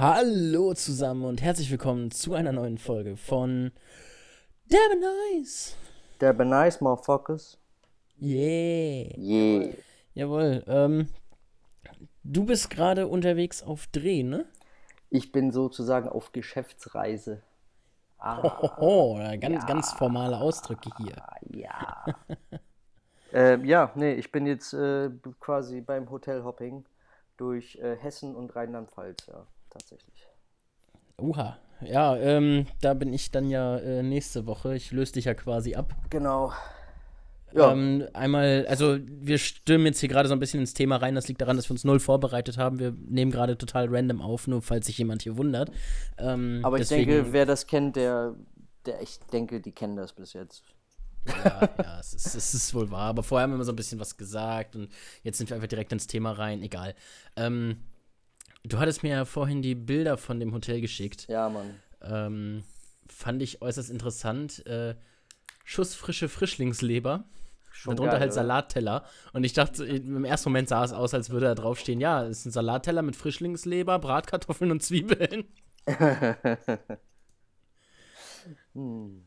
Hallo zusammen und herzlich willkommen zu einer neuen Folge von Derbe Nice. Derbe Nice, Motherfuckers. Yeah. Yeah. Jawohl. Ähm, du bist gerade unterwegs auf Dreh, ne? Ich bin sozusagen auf Geschäftsreise. Ah, Hoho, ganz, ja. ganz formale Ausdrücke hier. Ja. äh, ja, nee, ich bin jetzt äh, quasi beim Hotelhopping durch äh, Hessen und Rheinland-Pfalz, ja, tatsächlich. Uha. Ja, ähm, da bin ich dann ja äh, nächste Woche. Ich löse dich ja quasi ab. Genau. Ja. Ähm, einmal, also wir stürmen jetzt hier gerade so ein bisschen ins Thema rein. Das liegt daran, dass wir uns null vorbereitet haben. Wir nehmen gerade total random auf, nur falls sich jemand hier wundert. Ähm, Aber ich deswegen, denke, wer das kennt, der, der, ich denke, die kennen das bis jetzt. Ja, ja, es ist, es ist wohl wahr. Aber vorher haben wir immer so ein bisschen was gesagt und jetzt sind wir einfach direkt ins Thema rein. Egal. Ähm, du hattest mir ja vorhin die Bilder von dem Hotel geschickt. Ja, Mann. Ähm, fand ich äußerst interessant. Äh, schussfrische Frischlingsleber. Schon darunter geil, halt Salatteller. Und ich dachte, im ersten Moment sah es aus, als würde da draufstehen, ja, es ist ein Salatteller mit Frischlingsleber, Bratkartoffeln und Zwiebeln. hm.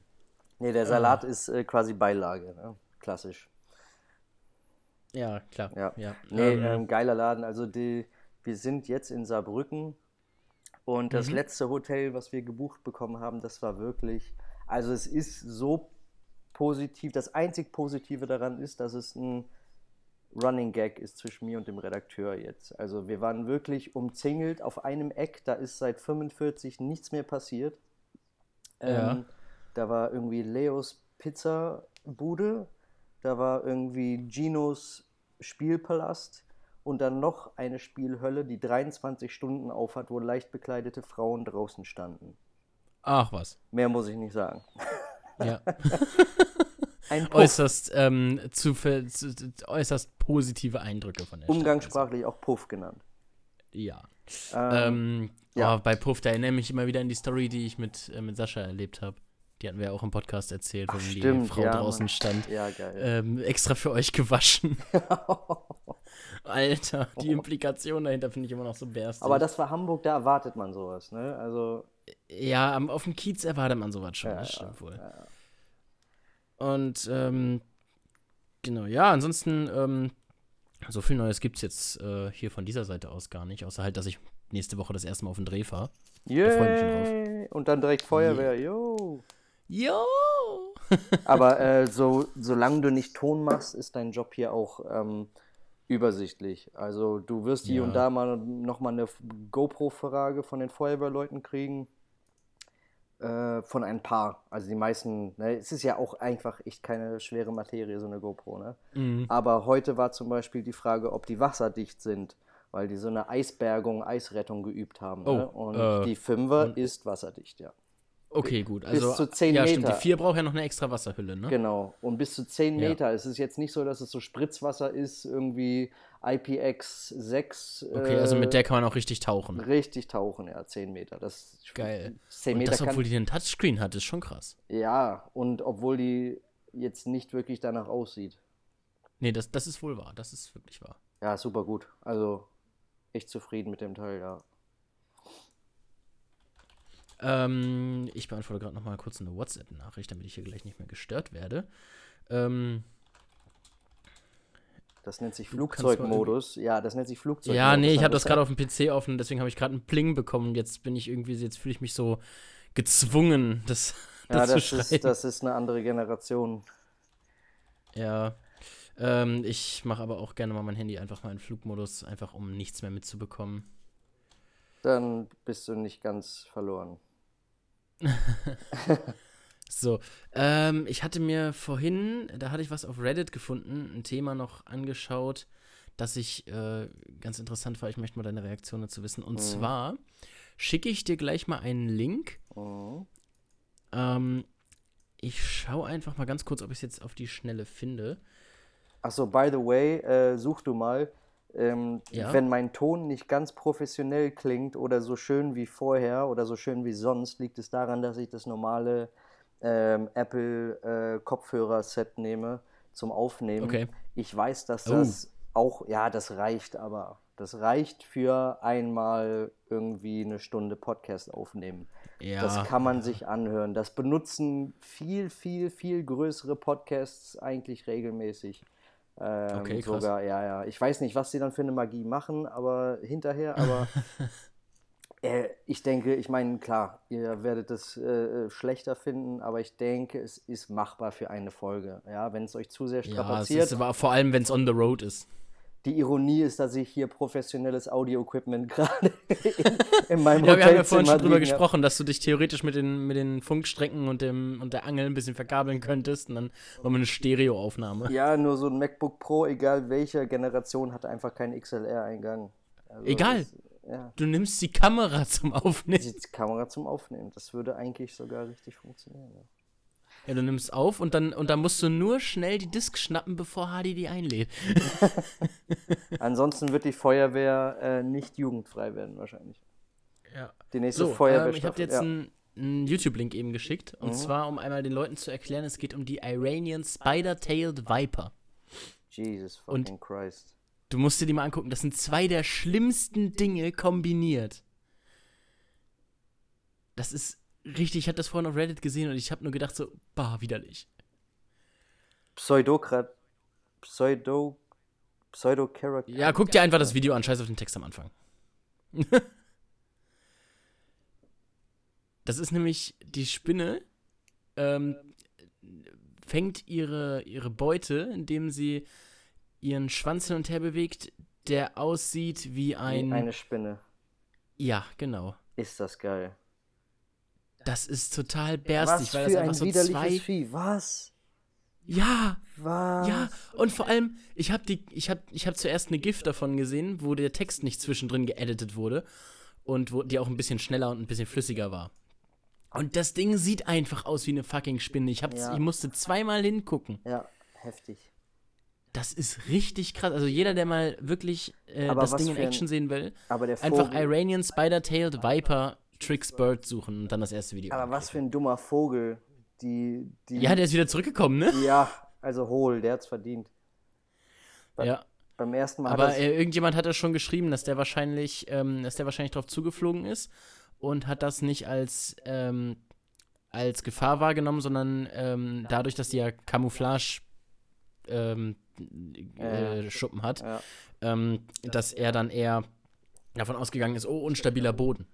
Nee, der Salat ah. ist äh, quasi Beilage, ne? klassisch. Ja, klar. Ja. ja. Nee, ähm, ähm, geiler Laden. Also die, wir sind jetzt in Saarbrücken und das mhm. letzte Hotel, was wir gebucht bekommen haben, das war wirklich, also es ist so positiv. Das einzig Positive daran ist, dass es ein Running Gag ist zwischen mir und dem Redakteur jetzt. Also wir waren wirklich umzingelt auf einem Eck, da ist seit 45 nichts mehr passiert. Ja. Ähm, da war irgendwie Leos Pizza Bude, da war irgendwie Ginos Spielpalast und dann noch eine Spielhölle, die 23 Stunden aufhat, wo leicht bekleidete Frauen draußen standen. Ach was. Mehr muss ich nicht sagen. Ja. Äußerst, ähm, zu, zu, äußerst positive Eindrücke von der Umgangssprachlich Stadt. auch Puff genannt. Ja. Ähm, ähm, ja. Oh, bei Puff, da erinnere ich mich immer wieder an die Story, die ich mit, äh, mit Sascha erlebt habe. Die hatten wir ja auch im Podcast erzählt, Ach, wo stimmt, die Frau ja, draußen Mann. stand. Ja, geil. Ähm, extra für euch gewaschen. Alter, die Implikation dahinter finde ich immer noch so bärstig. Aber das war Hamburg, da erwartet man sowas, ne? Also. Ja, auf dem Kiez erwartet man sowas schon, ja, das stimmt wohl. Und ähm, genau, ja, ansonsten, ähm, so viel Neues gibt es jetzt äh, hier von dieser Seite aus gar nicht, außer halt, dass ich nächste Woche das erste Mal auf den Dreh fahre. Yeah. Und dann direkt Feuerwehr, yo. Yo! Aber äh, so, solange du nicht Ton machst, ist dein Job hier auch ähm, übersichtlich. Also du wirst hier ja. und da mal nochmal eine GoPro-Frage von den Feuerwehrleuten kriegen. Äh, von ein paar. Also die meisten, ne, es ist ja auch einfach echt keine schwere Materie, so eine GoPro, ne? Mhm. Aber heute war zum Beispiel die Frage, ob die wasserdicht sind, weil die so eine Eisbergung, Eisrettung geübt haben. Oh, ne? Und äh, die Fünfer ist wasserdicht, ja. Okay, gut. Also, bis zu 10 ja, Meter. Stimmt, die 4 braucht ja noch eine extra Wasserhülle, ne? Genau. Und bis zu 10 Meter. Ja. Es ist jetzt nicht so, dass es so Spritzwasser ist, irgendwie IPX6. Okay, äh, also mit der kann man auch richtig tauchen. Richtig tauchen, ja, 10 Meter. Das, Geil. 10 Meter und das, obwohl die einen Touchscreen hat, ist schon krass. Ja, und obwohl die jetzt nicht wirklich danach aussieht. Nee, das, das ist wohl wahr. Das ist wirklich wahr. Ja, super gut. Also echt zufrieden mit dem Teil, ja. Ähm, ich beantworte gerade noch mal kurz eine WhatsApp-Nachricht, damit ich hier gleich nicht mehr gestört werde. Ähm, das nennt sich Flugzeugmodus. Ja, das nennt sich Flugzeugmodus. Ja, nee, ich habe das gerade auf dem PC offen, deswegen habe ich gerade einen Pling bekommen. Jetzt bin ich irgendwie, jetzt fühle ich mich so gezwungen, das, das ja, das zu Ist, das ist eine andere Generation. Ja. Ähm, ich mache aber auch gerne mal mein Handy einfach mal in Flugmodus, einfach um nichts mehr mitzubekommen. Dann bist du nicht ganz verloren. so, ähm, ich hatte mir vorhin, da hatte ich was auf Reddit gefunden, ein Thema noch angeschaut, das ich äh, ganz interessant war. Ich möchte mal deine Reaktion dazu wissen. Und mhm. zwar schicke ich dir gleich mal einen Link. Mhm. Ähm, ich schaue einfach mal ganz kurz, ob ich es jetzt auf die Schnelle finde. Achso, by the way, äh, such du mal. Ähm, ja. Wenn mein Ton nicht ganz professionell klingt oder so schön wie vorher oder so schön wie sonst, liegt es daran, dass ich das normale ähm, Apple äh, Kopfhörer-Set nehme zum Aufnehmen. Okay. Ich weiß, dass oh. das auch, ja, das reicht, aber Das reicht für einmal irgendwie eine Stunde Podcast aufnehmen. Ja, das kann man sich anhören. Das benutzen viel, viel, viel größere Podcasts eigentlich regelmäßig. Ähm, Okay, krass. sogar, ja, ja. Ich weiß nicht, was sie dann für eine Magie machen, aber hinterher, aber äh, ich denke, ich meine, klar, ihr werdet es äh, schlechter finden, aber ich denke, es ist machbar für eine Folge. Ja, wenn es euch zu sehr Ja, strapaziert. ist aber vor allem, wenn es on the road ist. Die Ironie ist, dass ich hier professionelles Audio-Equipment gerade in, in meinem Ja, wir haben ja vorhin Hotelzimmer schon drüber gesprochen, dass du dich theoretisch mit den, mit den Funkstrecken und, dem, und der Angel ein bisschen verkabeln könntest und dann machen wir eine Stereoaufnahme. Ja, nur so ein MacBook Pro, egal welcher Generation, hat einfach keinen XLR-Eingang. Also Egal. das- ja, Du nimmst die Kamera zum Aufnehmen. die Kamera zum Aufnehmen. Das würde eigentlich sogar richtig funktionieren. Ja. Ja, du nimmst auf und dann, und dann musst du nur schnell die Disk schnappen, bevor Hardy die einlädt. Ansonsten wird die Feuerwehr äh, nicht jugendfrei werden, wahrscheinlich. Ja. Die nächste So, ähm, Feuerwehr. ich habe jetzt einen, einen YouTube-Link eben geschickt. Und Mhm. zwar, um einmal den Leuten zu erklären, es geht um die Iranian Spider-Tailed Viper. Jesus und- fucking Christ. Du musst dir die mal angucken. Das sind zwei der schlimmsten Dinge kombiniert. Das ist richtig. Ich habe das vorhin auf Reddit gesehen und ich habe nur gedacht so, bah, widerlich. Pseudokrat. Pseudo. Pseudo-Character. Ja, guck dir einfach das Video an. Scheiß auf den Text am Anfang. das ist nämlich die Spinne. Ähm, fängt ihre, ihre Beute, indem sie ihren Schwanz hin und her bewegt, der aussieht wie Wie ein. eine Spinne. ja, genau. Ist das geil. Das ist total berstig, Was weil das für ein einfach so widerliches zwei. Vieh. Was? Ja, Was? ja. Und vor allem, ich habe die, ich habe, ich habe zuerst eine GIF davon gesehen, wo der Text nicht zwischendrin geeditet wurde und wo die auch ein bisschen schneller und ein bisschen flüssiger war. Und das Ding sieht einfach aus wie eine fucking Spinne. Ich, hab's, Ja. ich musste zweimal hingucken. Ja, heftig. Das ist richtig krass. Also jeder, der mal wirklich äh, das Ding in für ein- Action sehen will, einfach. Iranian Spider-Tailed Viper Tricks Bird suchen und dann das erste Video. Aber was für ein dummer Vogel. Die, die, Ja, der ist wieder zurückgekommen, ne? Ja, also hohl, der hat's verdient. Ja. Beim ersten Mal Aber hat äh, irgendjemand hat ja schon geschrieben, dass der wahrscheinlich, ähm, dass der wahrscheinlich drauf zugeflogen ist und hat das nicht als, ähm, als Gefahr wahrgenommen, sondern ähm, dadurch, dass die ja Camouflage ähm, äh, Schuppen hat, Ja. ähm, dass er dann eher davon ausgegangen ist, oh, unstabiler Boden.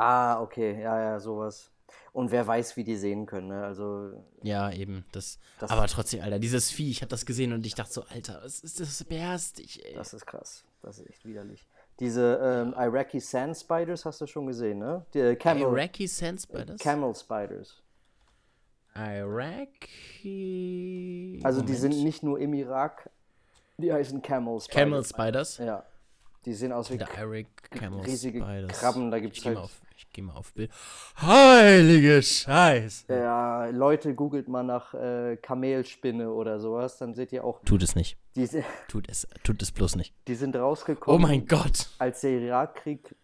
Ah, okay, ja, ja, sowas. Und wer weiß, wie die sehen können, ne? Also, Ja, eben. Das, Das- aber trotzdem, Alter, dieses Vieh, ich habe das gesehen und ich dachte so, Alter, was ist das berstig, ey. das ist krass. Das ist echt widerlich. Diese ähm, Iraqi Sand Spiders hast du schon gesehen, ne? Die äh, Camel, Iraqi Sand Spiders? Camel Spiders. Iraqi. Also die Moment. sind nicht nur im Irak, die heißen Camel Spiders. Camel Spiders. Ja. Die sehen aus wie riesige Spiders. Krabben, da gibt's halt- auf, ich geh mal auf Bild. Heilige Scheiße. Ja, Leute, googelt mal nach äh, Kamelspinne oder sowas, dann seht ihr auch, Tut es nicht. die, Tut es, tut es bloß nicht. die sind Oh rausgekommen. mein Gott. Als der Irakkrieg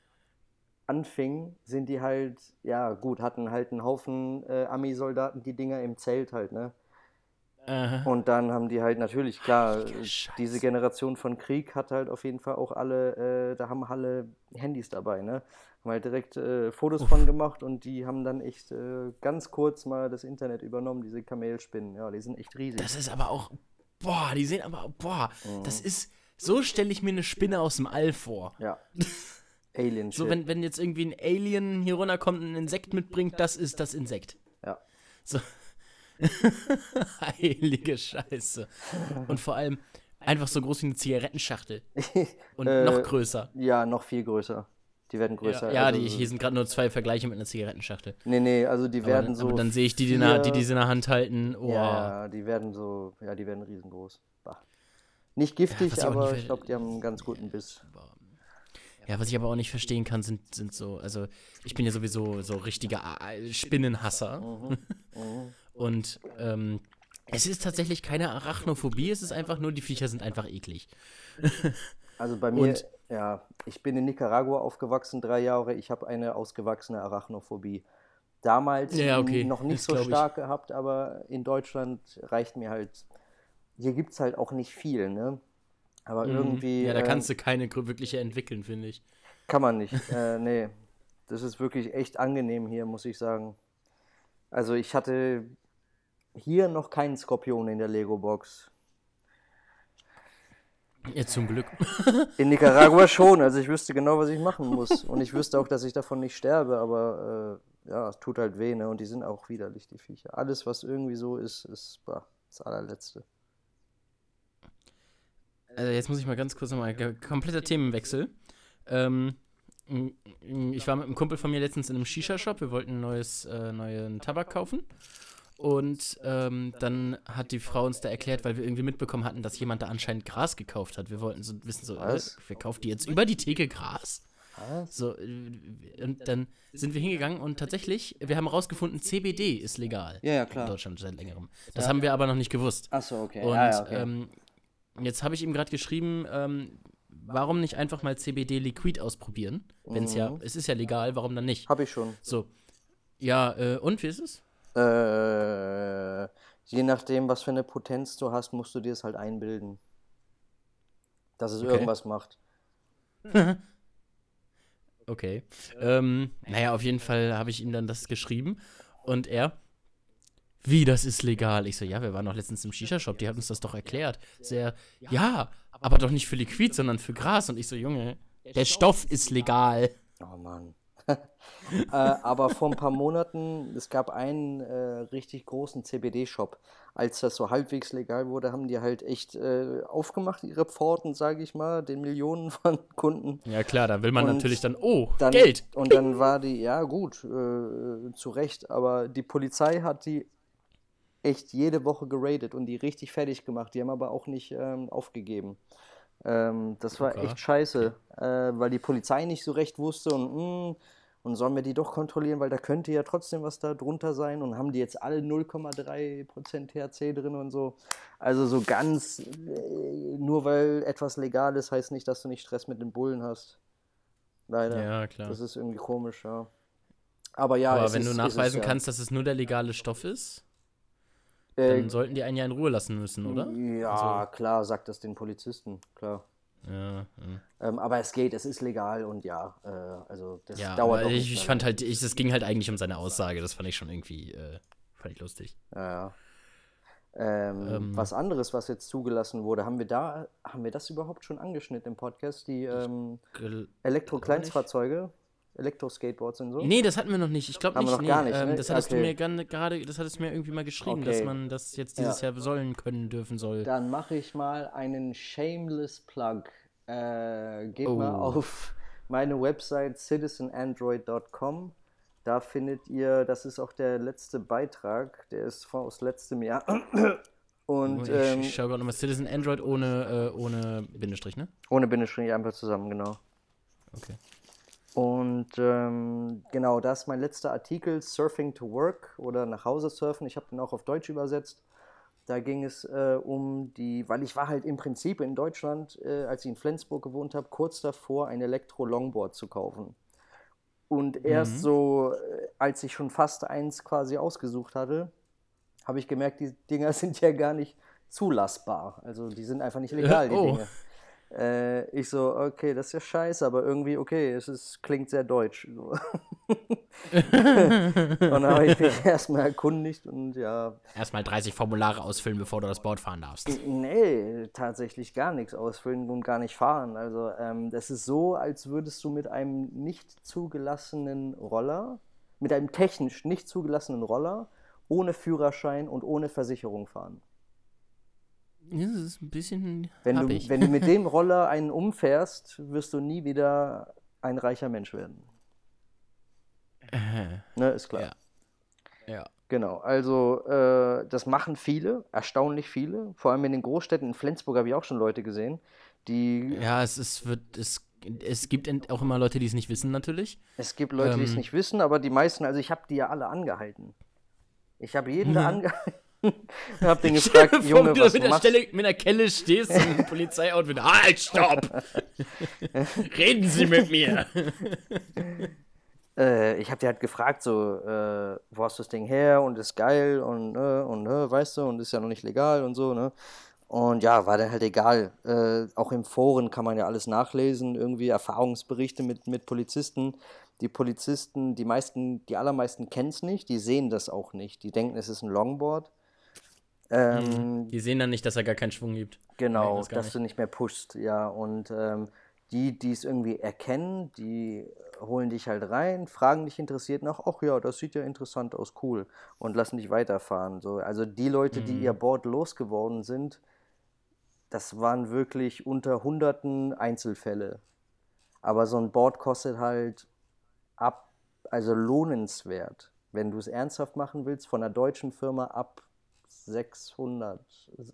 anfing, sind die halt, ja gut, hatten halt einen Haufen äh, Ami-Soldaten, die Dinger im Zelt halt, ne? Aha. Und dann haben die halt natürlich, klar, diese Generation von Krieg hat halt auf jeden Fall auch alle, äh, da haben alle Handys dabei, ne? Haben halt direkt äh, Fotos von gemacht und die haben dann echt äh, ganz kurz mal das Internet übernommen, diese Kamelspinnen. Ja, die sind echt riesig. Das ist aber auch. Boah, die sehen aber. Boah, Mhm. das ist. So stelle ich mir eine Spinne aus dem All vor. Ja. Alien So, wenn, wenn jetzt irgendwie ein Alien hier runterkommt und ein Insekt mitbringt, das ist das Insekt. Ja. So. Heilige Scheiße. Und vor allem einfach so groß wie eine Zigarettenschachtel. Und Äh, noch größer. Ja, noch viel größer. Die werden größer. Ja, also, die, hier sind gerade nur zwei Vergleiche mit einer Zigarettenschachtel. Nee, nee, also die Aber, werden dann, so. aber dann sehe ich die, die, der- die, die sie in der Hand halten. Oh. Ja, ja, die werden so, ja, die werden riesengroß. Bah. Nicht giftig, ich auch aber nicht ich glaube, die haben einen ganz guten Biss. Ja, was ich aber auch nicht verstehen kann, sind, sind so, also ich bin ja sowieso so richtiger Spinnenhasser. Mhm. Und ähm, es ist tatsächlich keine Arachnophobie, es ist einfach nur, die Viecher sind einfach eklig. Also bei mir, Und- ja, ich bin in Nicaragua aufgewachsen, drei Jahre. Ich habe eine ausgewachsene Arachnophobie. Damals Ja, okay, noch nicht so glaub ich. stark gehabt, aber in Deutschland reicht mir halt, hier gibt es halt auch nicht viel, ne? Aber mhm. irgendwie. Ja, da kannst äh, du keine wirkliche entwickeln, finde ich. Kann man nicht. äh, nee. Das ist wirklich echt angenehm hier, muss ich sagen. Also ich hatte hier noch keinen Skorpion in der Lego-Box. Ja, zum Glück. In Nicaragua schon. Also ich wüsste genau, was ich machen muss. Und ich wüsste auch, dass ich davon nicht sterbe, aber äh, ja, es tut halt weh, ne? Und die sind auch widerlich, die Viecher. Alles, was irgendwie so ist, ist bah, das allerletzte. Also jetzt muss ich mal ganz kurz nochmal, kompletter Themenwechsel. Ähm, ich war mit einem Kumpel von mir letztens in einem Shisha-Shop. Wir wollten ein neues, äh, neuen Tabak kaufen. Und ähm, dann hat die Frau uns da erklärt, weil wir irgendwie mitbekommen hatten, dass jemand da anscheinend Gras gekauft hat. Wir wollten so wissen, so, äh, wer kauft die jetzt über die Theke Gras? So, äh, und dann sind wir hingegangen und tatsächlich, wir haben herausgefunden, CBD ist legal. Ja, ja, klar. In Deutschland seit längerem. Das ja. haben wir aber noch nicht gewusst. Achso, okay. Und ja, ja, okay. Ähm, jetzt habe ich ihm gerade geschrieben, ähm, warum nicht einfach mal CBD Liquid ausprobieren? Wenn es mhm. ja, es ist ja legal, warum dann nicht? Habe ich schon. So. Ja, äh, und wie ist es? Äh, je nachdem, was für eine Potenz du hast, musst du dir es halt einbilden. Dass es okay. irgendwas macht. okay. Ähm, naja, auf jeden Fall habe ich ihm dann das geschrieben und er, wie, das ist legal? Ich so, ja, wir waren noch letztens im Shisha-Shop, die haben uns das doch erklärt. Sehr, ja, aber doch nicht für Liquid, sondern für Gras. Und ich so, Junge, der Stoff ist legal. Oh Mann. äh, aber vor ein paar Monaten, es gab einen äh, richtig großen CBD-Shop. Als das so halbwegs legal wurde, haben die halt echt äh, aufgemacht, ihre Pforten, sage ich mal, den Millionen von Kunden. Ja klar, da will man und natürlich dann, oh, dann, Geld. Und dann war die, ja gut, äh, zu Recht, aber die Polizei hat die echt jede Woche geradet und die richtig fertig gemacht. Die haben aber auch nicht ähm, aufgegeben. Ähm, das war okay. echt scheiße, äh, weil die Polizei nicht so recht wusste und mh, hm, und sollen wir die doch kontrollieren, weil da könnte ja trotzdem was da drunter sein und haben die jetzt alle 0,3% THC drin und so. Also so ganz, äh, nur weil etwas legal ist, heißt nicht, dass du nicht Stress mit den Bullen hast. Leider. Ja, klar. Das ist irgendwie komisch, ja. Aber ja, Aber wenn ist, du nachweisen es, kannst, dass es nur der legale Stoff ist, äh, dann sollten die einen ja in Ruhe lassen müssen, oder? Ja, also, klar, sagt das den Polizisten, klar. Ja, ja. Ähm, aber es geht, es ist legal und ja, äh, also das ja, dauert auch ich, ich fand halt, ich, es ging halt eigentlich um seine Aussage, das fand ich schon irgendwie, äh, fand ich lustig. Ja, ja. Ähm, ähm, was anderes, was jetzt zugelassen wurde, haben wir da, haben wir das überhaupt schon angeschnitten im Podcast? Die ähm, Elektro-Kleinstfahrzeuge, Elektro-Skateboards und so? Nee, das hatten wir noch nicht. Ich glaube nicht. Noch nee, gar nicht ähm, ne? Das hattest okay. du mir gerade, das hattest du mir irgendwie mal geschrieben, okay. dass man das jetzt dieses ja. Jahr sollen können dürfen soll. Dann mache ich mal einen Shameless Plug. Äh, geht oh. mal auf meine Website citizenandroid.com. Da findet ihr, das ist auch der letzte Beitrag, der ist aus letztem Jahr. Und, ich, ähm, ich schaue gerade nochmal Citizen Android ohne, äh, ohne Bindestrich, ne? Ohne Bindestrich, einfach zusammen, genau. Okay. Und ähm, genau, das ist mein letzter Artikel, Surfing to Work oder nach Hause surfen. Ich habe den auch auf Deutsch übersetzt. Da ging es äh, um die, weil ich war halt im Prinzip in Deutschland, äh, als ich in Flensburg gewohnt habe, kurz davor, ein Elektro-Longboard zu kaufen. Und erst mhm. so, äh, als ich schon fast eins quasi ausgesucht hatte, habe ich gemerkt, die Dinger sind ja gar nicht zulassbar. Also die sind einfach nicht legal, die oh. Dinge. Äh, ich so, okay, das ist ja scheiße, aber irgendwie, okay, es ist, klingt sehr deutsch. Und dann habe ich mich erstmal erkundigt und ja. Erstmal 30 Formulare ausfüllen, bevor du das Board fahren darfst. Nee, tatsächlich gar nichts ausfüllen und gar nicht fahren. Also, ähm, das ist so, als würdest du mit einem nicht zugelassenen Roller, mit einem technisch nicht zugelassenen Roller, ohne Führerschein und ohne Versicherung fahren. Das ist ein bisschen. Wenn du, wenn du mit dem Roller einen umfährst, wirst du nie wieder ein reicher Mensch werden. Äh, ne, ist klar. Ja. ja. Genau, also äh, das machen viele, erstaunlich viele, vor allem in den Großstädten. In Flensburg habe ich auch schon Leute gesehen, die. Ja, es, ist, wird, es, es gibt auch immer Leute, die es nicht wissen, natürlich. Es gibt Leute, ähm, die es ähm. nicht wissen, aber die meisten, also ich habe die ja alle angehalten. Ich habe jeden da angehalten. hab den gefragt, Junge, Junge, du was mit, du der Stelle, mit der Kelle stehst und ein Polizeioutfit. Halt, stopp! Reden Sie mit mir! äh, ich hab dir halt gefragt, so, äh, wo hast du das Ding her und ist geil und, äh, und, äh, weißt du, und ist ja noch nicht legal und so, ne? Und ja, war dann halt egal. Äh, auch im Foren kann man ja alles nachlesen, irgendwie Erfahrungsberichte mit, mit Polizisten. Die Polizisten, die meisten, die allermeisten kennen es nicht, die sehen das auch nicht. Die denken, es ist ein Longboard. Ähm, die sehen dann nicht, dass er gar keinen Schwung gibt. Genau, das dass nicht. du nicht mehr pushst, ja. Und ähm, die, die es irgendwie erkennen, die holen dich halt rein, fragen dich interessiert nach, ach ja, das sieht ja interessant aus, cool, und lassen dich weiterfahren. So. Also die Leute, die mhm. ihr Board losgeworden sind, das waren wirklich unter hunderten Einzelfälle. Aber so ein Board kostet halt ab, also lohnenswert. Wenn du es ernsthaft machen willst, von einer deutschen Firma ab 600,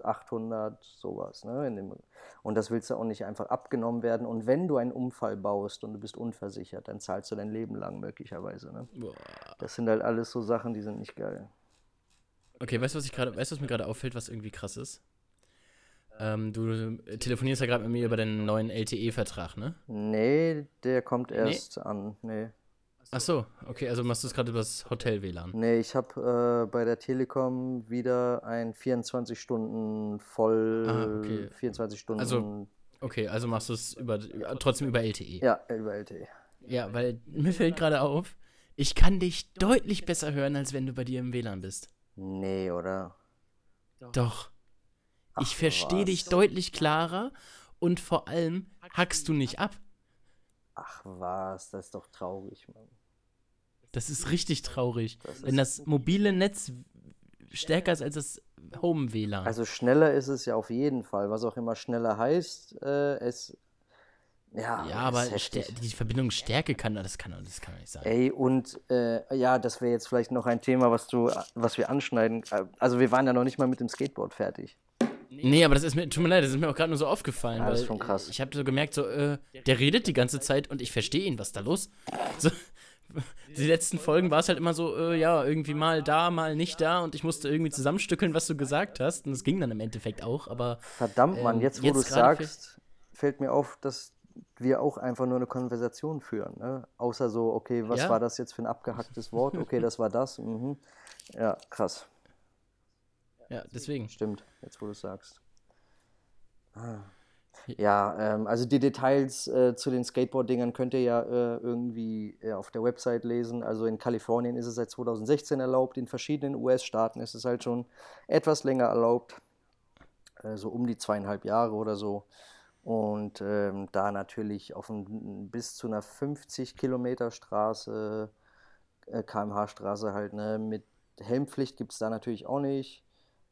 800, sowas. Ne? und das willst du auch nicht einfach abgenommen werden. Und wenn du einen Unfall baust und du bist unversichert, dann zahlst du dein Leben lang möglicherweise. Ne? Das sind halt alles so Sachen, die sind nicht geil. Okay, weißt du, was ich gerade, weißt was mir gerade auffällt, was irgendwie krass ist? Ähm, du telefonierst ja gerade mit mir über den neuen LTE-Vertrag, ne? Nee, der kommt erst nee. an. Nee. Ach so, okay, also machst du es gerade über das Hotel-WLAN? Nee, ich habe äh, bei der Telekom wieder ein 24 Stunden voll, ah, okay. 24 Stunden. Also, okay, also machst du es über, trotzdem über LTE? Ja, über LTE. Ja, weil mir fällt gerade auf, ich kann dich deutlich besser hören, als wenn du bei dir im WLAN bist. Nee, oder? Doch. Ach, ich verstehe dich deutlich klarer und vor allem hackst du nicht ab. Ach was, das ist doch traurig, Mann. Das ist richtig traurig. Das wenn das mobile Netz stärker ist als das Home-WLAN. Also schneller ist es ja auf jeden Fall. Was auch immer schneller heißt, äh, es. Ja, ja aber die Verbindungsstärke kann das kann, das kann nicht sein. Ey, und äh, ja, das wäre jetzt vielleicht noch ein Thema, was du, was wir anschneiden. Also wir waren ja noch nicht mal mit dem Skateboard fertig. Nee, aber das ist mir, tut mir leid, das ist mir auch gerade nur so aufgefallen. Ja, das ist schon krass. Ich habe so gemerkt, so, äh, der redet die ganze Zeit und ich verstehe ihn, was ist da los? So, die letzten Folgen war es halt immer so, äh, ja, irgendwie mal da, mal nicht da und ich musste irgendwie zusammenstückeln, was du gesagt hast. Und es ging dann im Endeffekt auch, aber. Verdammt, ähm, Mann, jetzt wo du es sagst, fällt mir auf, dass wir auch einfach nur eine Konversation führen. Ne? Außer so, okay, was ja? war das jetzt für ein abgehacktes Wort? Okay, das war das. Mhm. Ja, krass. Ja, deswegen. Stimmt, jetzt wo du es sagst. Ah. Ja, ähm, also die Details äh, zu den Skateboard-Dingern könnt ihr ja äh, irgendwie äh, auf der Website lesen. Also in Kalifornien ist es seit 2016 erlaubt, in verschiedenen US-Staaten ist es halt schon etwas länger erlaubt, äh, so um die zweieinhalb Jahre oder so. Und ähm, da natürlich auf ein, bis zu einer 50 Kilometer Straße, äh, kmh-Straße halt, ne, mit Helmpflicht gibt es da natürlich auch nicht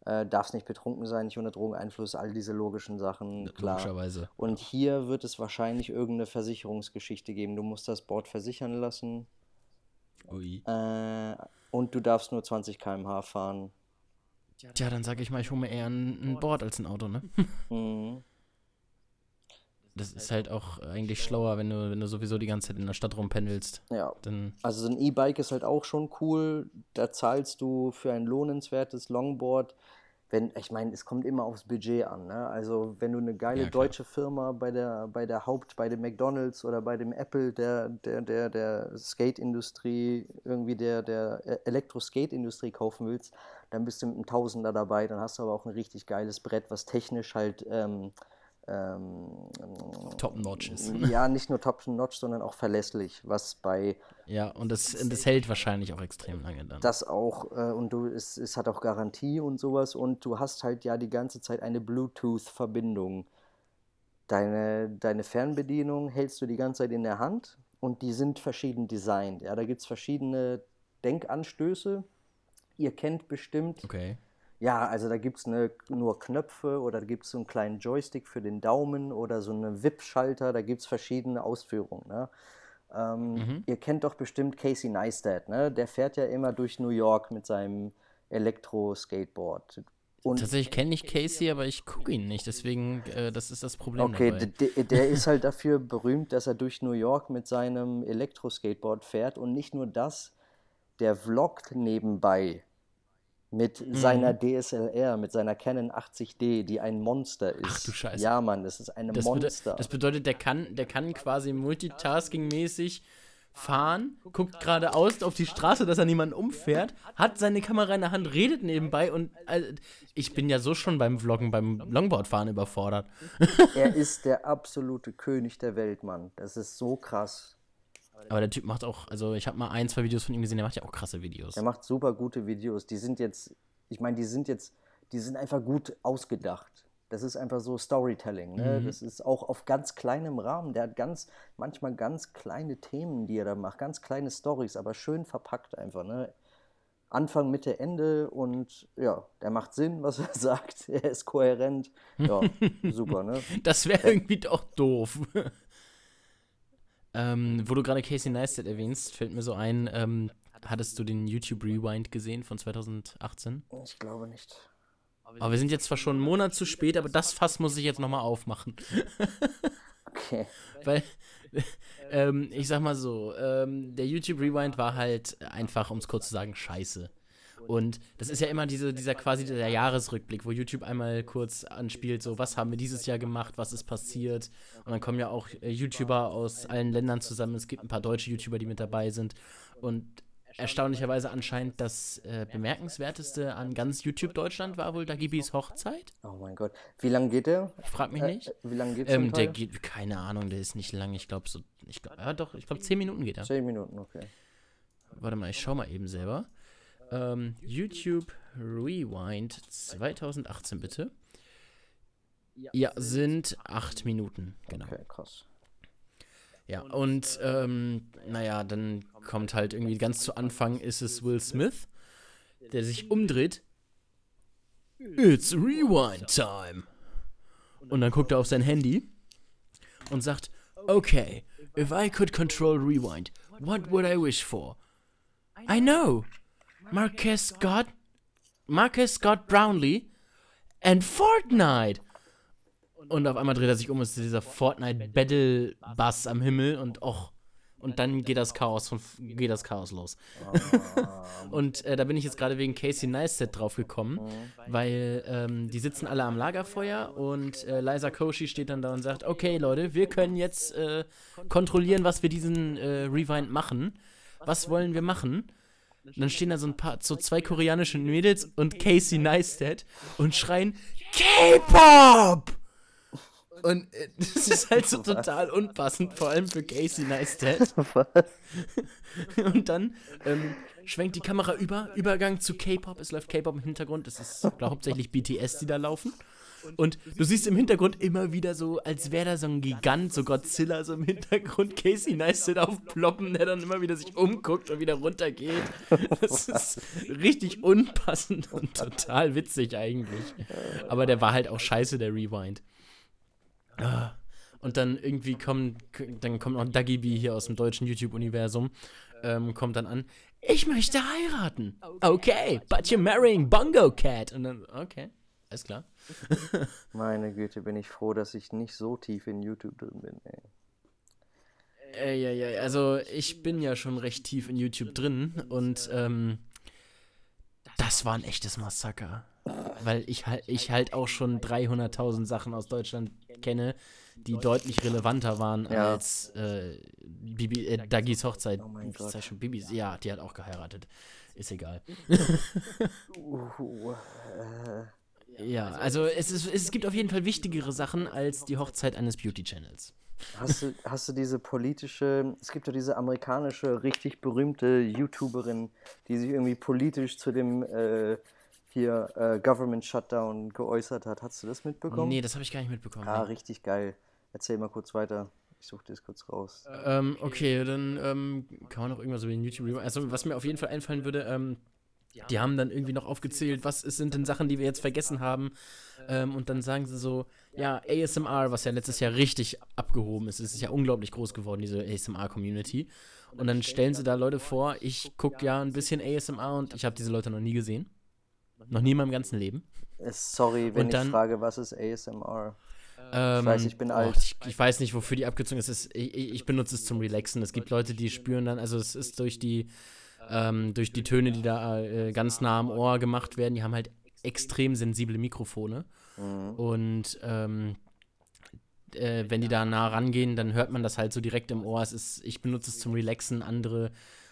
äh, darfst nicht betrunken sein, nicht unter Drogeneinfluss, all diese logischen Sachen, klar. Logischerweise. Und hier wird es wahrscheinlich irgendeine Versicherungsgeschichte geben. Du musst das Board versichern lassen. Ui. Äh, und du darfst nur 20 km/h fahren. Tja, dann sage ich mal, ich hole mir eher ein, ein Board als ein Auto, ne? mhm. Das ist halt auch eigentlich schlauer, wenn du, wenn du sowieso die ganze Zeit in der Stadt rumpendelst. Ja. Dann also so ein E-Bike ist halt auch schon cool. Da zahlst du für ein lohnenswertes Longboard. Wenn, ich meine, es kommt immer aufs Budget an. Ne? Also wenn du eine geile ja, deutsche Firma bei der, bei der Haupt, bei dem McDonalds oder bei dem Apple der, der, der, der Skate-Industrie, irgendwie der, der Elektro-Skate-Industrie kaufen willst, dann bist du mit einem Tausender dabei. Dann hast du aber auch ein richtig geiles Brett, was technisch halt ähm, ähm, Top-Notch ist. Ja, nicht nur Top-Notch, sondern auch verlässlich, was bei. Ja, und das, das hält wahrscheinlich auch extrem lange dann. Das auch, äh, und du, es, es hat auch Garantie und sowas, und du hast halt ja die ganze Zeit eine Bluetooth-Verbindung. Deine, deine Fernbedienung hältst du die ganze Zeit in der Hand und die sind verschieden designt. Ja, da gibt es verschiedene Denkanstöße. Ihr kennt bestimmt okay. Ja, also da gibt es ne, nur Knöpfe oder da gibt es so einen kleinen Joystick für den Daumen oder so einen VIP-Schalter, da gibt es verschiedene Ausführungen. Ne? Ähm, mhm. Ihr kennt doch bestimmt Casey Neistat, ne? der fährt ja immer durch New York mit seinem Elektro-Skateboard. Tatsächlich kenne ich Casey, aber ich gucke ihn nicht, deswegen, äh, das ist das Problem. Okay, der ist halt dafür berühmt, dass er durch New York mit seinem Elektro-Skateboard fährt und nicht nur das, der vloggt nebenbei mit mhm. seiner DSLR, mit seiner Canon 80D, die ein Monster ist. Ach du Scheiße. Ja, Mann, das ist ein das Monster. das bedeutet, der kann, der kann quasi multitasking-mäßig fahren, guckt geradeaus auf die Straße, dass er niemanden umfährt, hat seine Kamera in der Hand, redet nebenbei und also, ich bin ja so schon beim Vloggen, beim Longboardfahren überfordert. Er ist der absolute König der Welt, Mann. Das ist so krass. Aber der Typ macht auch, also ich habe mal ein, zwei Videos von ihm gesehen, der macht ja auch krasse Videos. Er macht super gute Videos. Die sind jetzt, ich meine, die sind jetzt, die sind einfach gut ausgedacht. Das ist einfach so Storytelling. Ne? Mhm. Das ist auch auf ganz kleinem Rahmen. Der hat ganz, manchmal ganz kleine Themen, die er da macht, ganz kleine Stories, aber schön verpackt einfach. Ne? Anfang, Mitte, Ende und ja, der macht Sinn, was er sagt. Er ist kohärent. Ja, super, ne? Das wäre irgendwie doch doof. Ähm, wo du gerade Casey Neistat erwähnst, fällt mir so ein, ähm, hattest du den YouTube Rewind gesehen von 2018? Ich glaube nicht. Aber wir sind jetzt zwar schon einen Monat zu spät, aber das Fass muss ich jetzt nochmal aufmachen. okay. Weil, ähm, ich sag mal so, ähm, der YouTube Rewind war halt einfach, um es kurz zu sagen, scheiße. Und das ist ja immer diese, dieser quasi der Jahresrückblick, wo YouTube einmal kurz anspielt, so was haben wir dieses Jahr gemacht, was ist passiert. Und dann kommen ja auch äh, YouTuber aus allen Ländern zusammen. Es gibt ein paar deutsche YouTuber, die mit dabei sind. Und erstaunlicherweise anscheinend das äh, bemerkenswerteste an ganz YouTube Deutschland war wohl Dagibis Hochzeit. Oh mein Gott. Wie lange geht der? Ich frag mich nicht. Äh, wie lange geht ähm, Der geht, keine Ahnung, der ist nicht lang. Ich glaube so, ich ja doch, ich glaube 10 Minuten geht er. 10 Minuten, okay. Warte mal, ich schau mal eben selber. Ähm, YouTube Rewind 2018 bitte. Ja, sind 8 Minuten, genau. Okay, krass. Ja, und ähm, naja, dann kommt halt irgendwie ganz zu Anfang ist es Will Smith, der sich umdreht. It's Rewind Time. Und dann guckt er auf sein Handy und sagt, okay, if I could control Rewind, what would I wish for? I know. Marcus Scott, Marcus Scott Brownlee and Fortnite. Und auf einmal dreht er sich um, ist dieser Fortnite-Battle-Bass am Himmel und och. Und dann geht das Chaos, von, geht das Chaos los. und äh, da bin ich jetzt gerade wegen Casey Neistat drauf gekommen, mhm. weil ähm, die sitzen alle am Lagerfeuer und äh, Liza Koshy steht dann da und sagt, okay Leute, wir können jetzt äh, kontrollieren, was wir diesen äh, Rewind machen. Was wollen wir machen? Und dann stehen da so ein paar, so zwei koreanische Mädels und Casey Neistat und schreien K-Pop! Und äh, das ist halt so total unpassend, vor allem für Casey Neistat. Und dann ähm, schwenkt die Kamera über, Übergang zu K-Pop. Es läuft K-Pop im Hintergrund. Es ist glaub, hauptsächlich BTS, die da laufen. Und du siehst im Hintergrund immer wieder so, als wäre da so ein Gigant, so Godzilla, so im Hintergrund Casey Neistat aufploppen, der dann immer wieder sich umguckt und wieder runtergeht. Das ist richtig unpassend und total witzig eigentlich. Aber der war halt auch scheiße, der Rewind. Ah. Und dann irgendwie kommen, dann kommt noch Dagi B hier aus dem deutschen YouTube-Universum, ähm, kommt dann an, ich möchte heiraten. Okay, but you're marrying Bongo Cat. Und dann, okay, alles klar. Meine Güte, bin ich froh, dass ich nicht so tief in YouTube drin bin, ey. Ey, ja, ja, also ich bin ja schon recht tief in YouTube drin und ähm, das war ein echtes Massaker. Weil ich halt, ich halt auch schon 300.000 Sachen aus Deutschland kenne, die deutlich relevanter waren ja. als äh, Bibi, äh, Dagis Hochzeit. Oh ich sag schon Bibis, ja, die hat auch geheiratet. Ist egal. uh, äh, ja, also es, ist, es gibt auf jeden Fall wichtigere Sachen als die Hochzeit eines Beauty-Channels. Hast du, hast du diese politische, es gibt ja diese amerikanische, richtig berühmte YouTuberin, die sich irgendwie politisch zu dem äh, hier äh, Government Shutdown geäußert hat. Hast du das mitbekommen? Nee, das habe ich gar nicht mitbekommen. Ah, nee. richtig geil. Erzähl mal kurz weiter. Ich suche das kurz raus. Ähm, okay, dann ähm, kann man noch irgendwas über den YouTube. Also, was mir auf jeden Fall einfallen würde, ähm, die haben dann irgendwie noch aufgezählt, was sind denn Sachen, die wir jetzt vergessen haben. Ähm, und dann sagen sie so, ja, ASMR, was ja letztes Jahr richtig abgehoben ist. Es ist ja unglaublich groß geworden, diese ASMR-Community. Und dann stellen sie da Leute vor, ich gucke ja ein bisschen ASMR und ich habe diese Leute noch nie gesehen. Noch nie in meinem ganzen Leben. Äh, sorry, wenn dann, ich frage, was ist ASMR? Ähm, ich weiß, ich bin alt. Oh, ich, ich, weiß nicht, wofür die Abkürzung ist. ist ich, ich, benutze es zum Relaxen. Es gibt Leute, die spüren dann, also es ist durch die, ähm, durch die Töne, die da äh, ganz nah am Ohr gemacht werden, die haben halt extrem sensible Mikrofone. Mhm. Und ähm, äh, wenn die da nah rangehen, dann hört man das halt so direkt im Ohr. Es ist, ich benutze es zum Relaxen, andere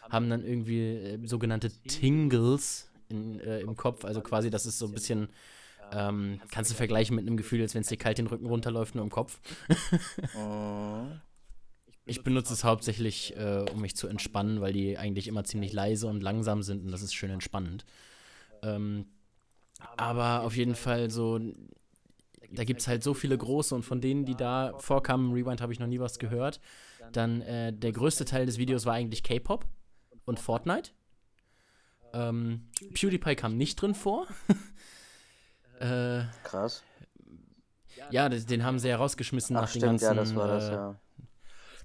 haben dann irgendwie äh, sogenannte Tingles in, äh, im Kopf. Also quasi, das ist so ein bisschen, ähm, kannst du vergleichen mit einem Gefühl, als wenn es dir kalt den Rücken runterläuft, nur im Kopf. ich benutze es hauptsächlich, äh, um mich zu entspannen, weil die eigentlich immer ziemlich leise und langsam sind und das ist schön entspannend. Ähm, aber auf jeden Fall so, da gibt es halt so viele große und von denen, die da vorkamen, Rewind habe ich noch nie was gehört. Dann äh, der größte Teil des Videos war eigentlich K-Pop und Fortnite. Ähm, PewDiePie kam nicht drin vor. äh, Krass. Ja, den haben sie ja rausgeschmissen Ach, nach stimmt, den ganzen. Ja, das war das, äh, ja.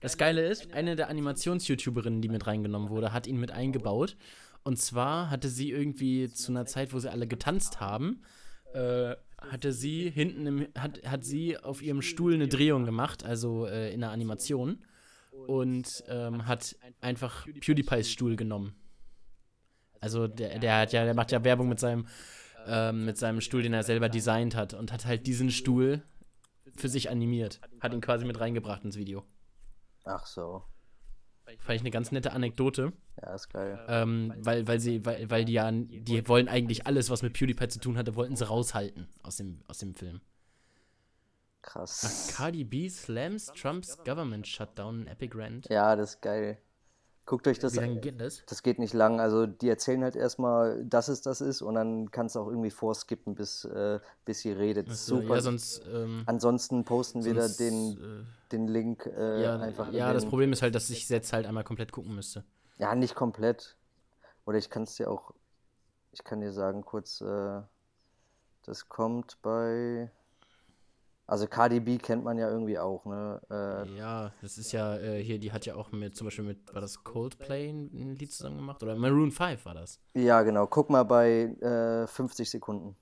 Das Geile ist, eine der Animations-YouTuberinnen, die mit reingenommen wurde, hat ihn mit eingebaut. Und zwar hatte sie irgendwie zu einer Zeit, wo sie alle getanzt haben, äh, hatte sie hinten im, hat, hat sie auf ihrem Stuhl eine Drehung gemacht, also äh, in der Animation. Und ähm, hat einfach PewDiePies Stuhl genommen. Also der, der hat ja, der macht ja Werbung mit seinem, ähm, mit seinem Stuhl, den er selber designt hat und hat halt diesen Stuhl für sich animiert. Hat ihn quasi mit reingebracht ins Video. Ach so. Fand ich eine ganz nette Anekdote. Ja, ist geil. Ähm, weil, weil sie, weil, weil die ja, die wollen eigentlich alles, was mit PewDiePie zu tun hatte, wollten sie raushalten aus dem, aus dem Film. Krass. Ach, Cardi B slams Trumps Government Shutdown Epic Rant. Ja, das ist geil. Guckt euch das geht das? Das geht nicht lang. Also die erzählen halt erstmal, dass es das ist und dann kannst du auch irgendwie vorskippen, bis, äh, bis sie redet. So, Super. Ja, sonst, ähm, Ansonsten posten wir da sonst, den, äh, den Link äh, ja, einfach. in ja, das Problem ist halt, dass ich jetzt halt einmal komplett gucken müsste. Ja, nicht komplett. Oder ich kann es dir auch, ich kann dir sagen kurz, äh, das kommt bei, also Cardi B kennt man ja irgendwie auch, ne? Äh, Ja, das ist ja äh, hier, die hat ja auch mit, zum Beispiel mit, war das Coldplay ein ein Lied zusammen gemacht? Oder Maroon 5 war das. ja, genau. Guck mal bei äh, 50 Sekunden.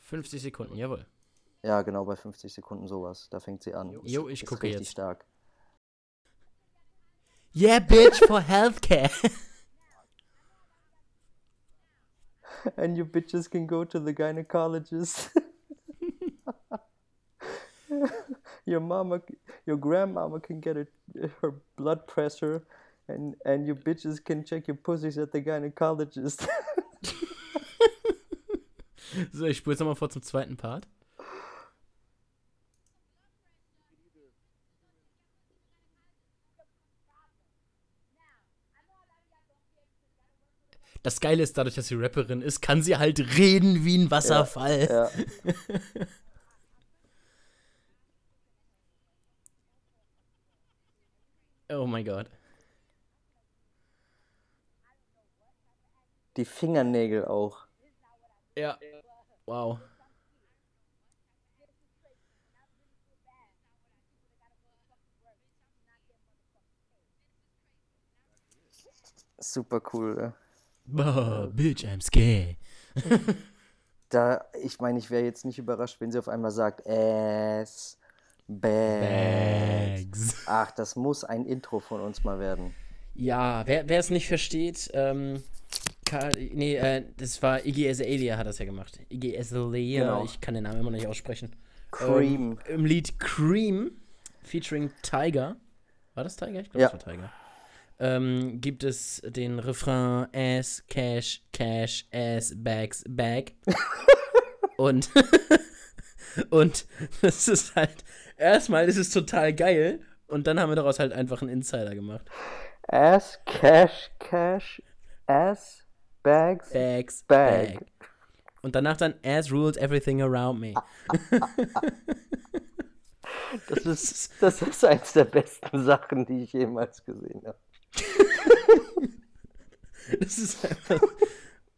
50 Sekunden, jawohl. Ja, genau, bei 50 Sekunden sowas. Da fängt sie an. Jo, ich Ist gucke richtig jetzt. stark. Yeah, bitch, for healthcare. And you bitches can go to the gynecologist. your mama, your grandmama can get her, her blood pressure, and and you bitches can check your pussies at the gynecologist. so, ich spule jetzt nochmal vor zum zweiten Part. Das Geile ist, dadurch, dass sie Rapperin ist, kann sie halt reden wie ein Wasserfall. ja. Oh mein Gott. Die Fingernägel auch. Ja. Wow. Super cool. Oh, bitch, I'm scared. Da, ich meine, ich wäre jetzt nicht überrascht, wenn sie auf einmal sagt, Ass, Bags. Ach, das muss ein Intro von uns mal werden. Ja, wer wer es nicht versteht, ähm, Ka nee, äh, das war Iggy Azalea hat das ja gemacht. Iggy Azalea, Genau. ich kann den Namen immer noch nicht aussprechen. Cream. Ähm, Im Lied Cream, featuring Tiger. War das Tiger? Ich glaube, Ja. das war Tiger. Ähm, gibt es den Refrain Ass, Cash, Cash, Ass, Bags, Bag. und, und das ist halt, erstmal ist es total geil und dann haben wir daraus halt einfach einen Insider gemacht. Ass, Cash, Cash, Ass, Bags. Bags, Bag. Bag. Und danach dann Ass rules everything around me. Das ist, das ist eins der besten Sachen, die ich jemals gesehen habe. Das ist einfach.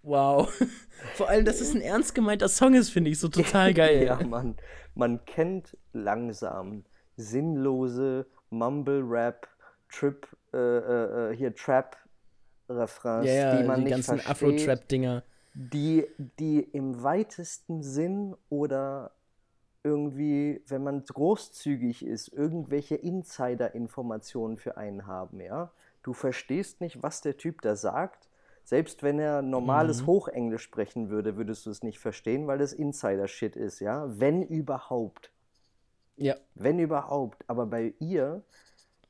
Wow. Vor allem, dass es ein ernst gemeinter Song ist, finde ich so total geil. Ja, Mann. Man kennt langsam sinnlose Mumble-Rap, Trip, äh, äh, äh, hier Trap-Refrains, ja, ja, die man die nicht ganzen versteht, Afro-Trap-Dinger. die, die im weitesten Sinn oder irgendwie, wenn man großzügig ist, irgendwelche Insider-Informationen für einen haben, ja. Du verstehst nicht, was der Typ da sagt. Selbst wenn er normales Mhm. Hochenglisch sprechen würde, würdest du es nicht verstehen, weil das Insider-Shit ist, ja. Wenn überhaupt. Ja. Wenn überhaupt. Aber bei ihr,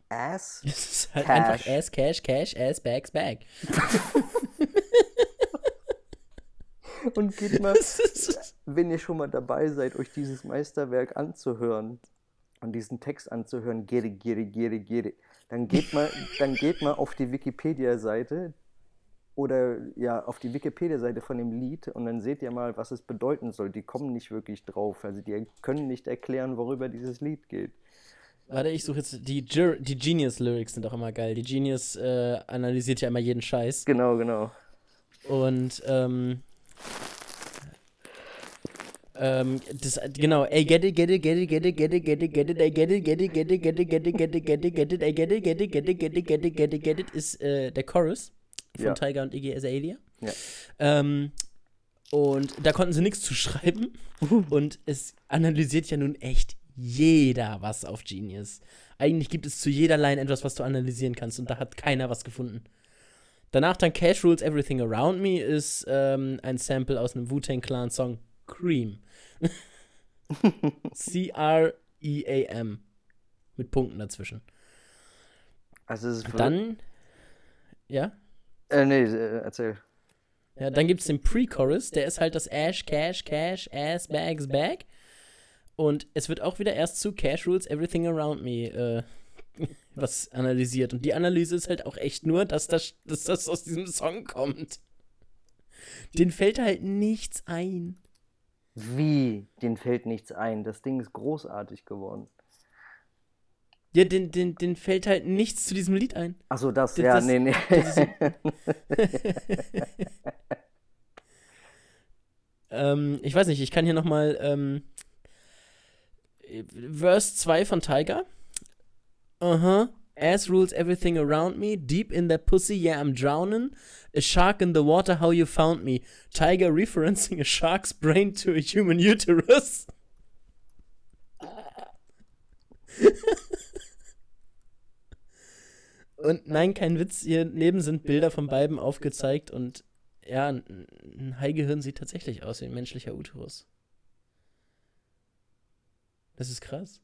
Ass. Es ist halt Cash. einfach Ass, Cash, Cash, Ass, Bags, Bag. Und geht mal, wenn ihr schon mal dabei seid, euch dieses Meisterwerk anzuhören und diesen Text anzuhören, gere, gere, gere, gere, dann geht mal, dann geht mal auf die Wikipedia-Seite oder ja, auf die Wikipedia-Seite von dem Lied und dann seht ihr mal, was es bedeuten soll. Die kommen nicht wirklich drauf. Also die können nicht erklären, worüber dieses Lied geht. Warte, ich suche jetzt. Die, Ger- die Genius-Lyrics sind auch immer geil. Die Genius äh, analysiert ja immer jeden Scheiß. Genau, genau. Und, ähm. Ähm, das, genau, ey, get it, get it, get it, get it, get it, get it, get it, I get it, get it, get it, get it, get it, get it, get it, get it, I get it, get it, get it, get it, get it, get it, get it, ist äh, der Chorus von Ja. Tiger und Iggy Azalea. Ja. Ähm, und da konnten sie nichts zu schreiben. Und es analysiert ja nun echt jeder was auf Genius. Eigentlich gibt es zu jeder Line etwas, was du analysieren kannst. Und da hat keiner was gefunden. Danach dann Cash Rules Everything Around Me ist ähm, ein Sample aus einem Wu-Tang Clan Song Cream. C-R-E-A-M. Mit Punkten dazwischen. Also es ist dann, ja, Äh, nee, äh, erzähl. ja, dann gibt es den Pre-Chorus, der ist halt das Ash, Cash, Cash, Ass, Bags, Bag. Und es wird auch wieder erst zu Cash Rules Everything Around Me äh, was analysiert. Und die Analyse ist halt auch echt nur, dass das, dass das aus diesem Song kommt. Den fällt halt nichts ein. Wie? Den fällt nichts ein. Das Ding ist großartig geworden. Ja, den, den, den fällt halt nichts zu diesem Lied ein. Achso, das, Das- ja, das- nee, nee. Ähm, ich weiß nicht, ich kann hier nochmal ähm, Verse 2 von Tiger. Uh-huh. Ass rules everything around me. Deep in that pussy, yeah, I'm drowning. A shark in the water, how you found me. Tiger referencing a shark's brain to a human uterus. Und nein, kein Witz, hier neben sind Bilder von beiden aufgezeigt und ja, ein, Haigehirn sieht tatsächlich aus wie ein menschlicher Uterus. Das ist krass.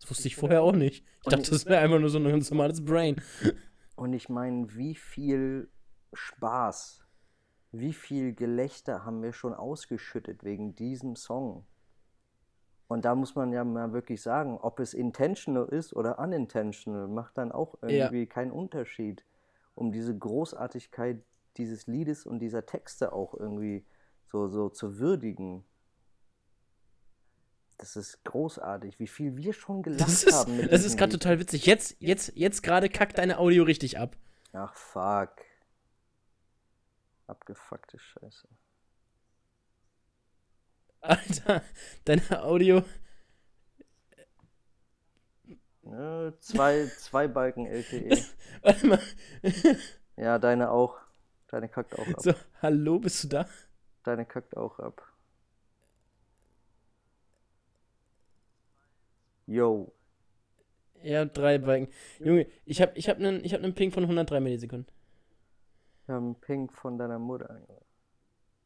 Das wusste ich vorher auch nicht. Ich dachte, das wäre einfach nur so ein ganz normales Brain. Und ich meine, wie viel Spaß, wie viel Gelächter haben wir schon ausgeschüttet wegen diesem Song? Und da muss man ja mal wirklich sagen, ob es intentional ist oder unintentional, macht dann auch irgendwie keinen Unterschied, um diese Großartigkeit dieses Liedes und dieser Texte auch irgendwie so, so zu würdigen. Das ist großartig, wie viel wir schon gelacht Das ist, haben das ist gerade total witzig. Jetzt, jetzt, jetzt gerade kackt deine Audio richtig ab. Ach, fuck. Abgefuckte Scheiße. Alter, deine Audio. Ja, zwei, zwei Balken LTE. Warte mal. Ja, deine auch. Deine kackt auch ab. So, hallo, bist du da? Deine kackt auch ab. Yo. Ja, drei Balken. Junge, ich habe ich hab einen ich hab nen Ping von 103 Millisekunden. Wir haben einen Ping von deiner Mutter.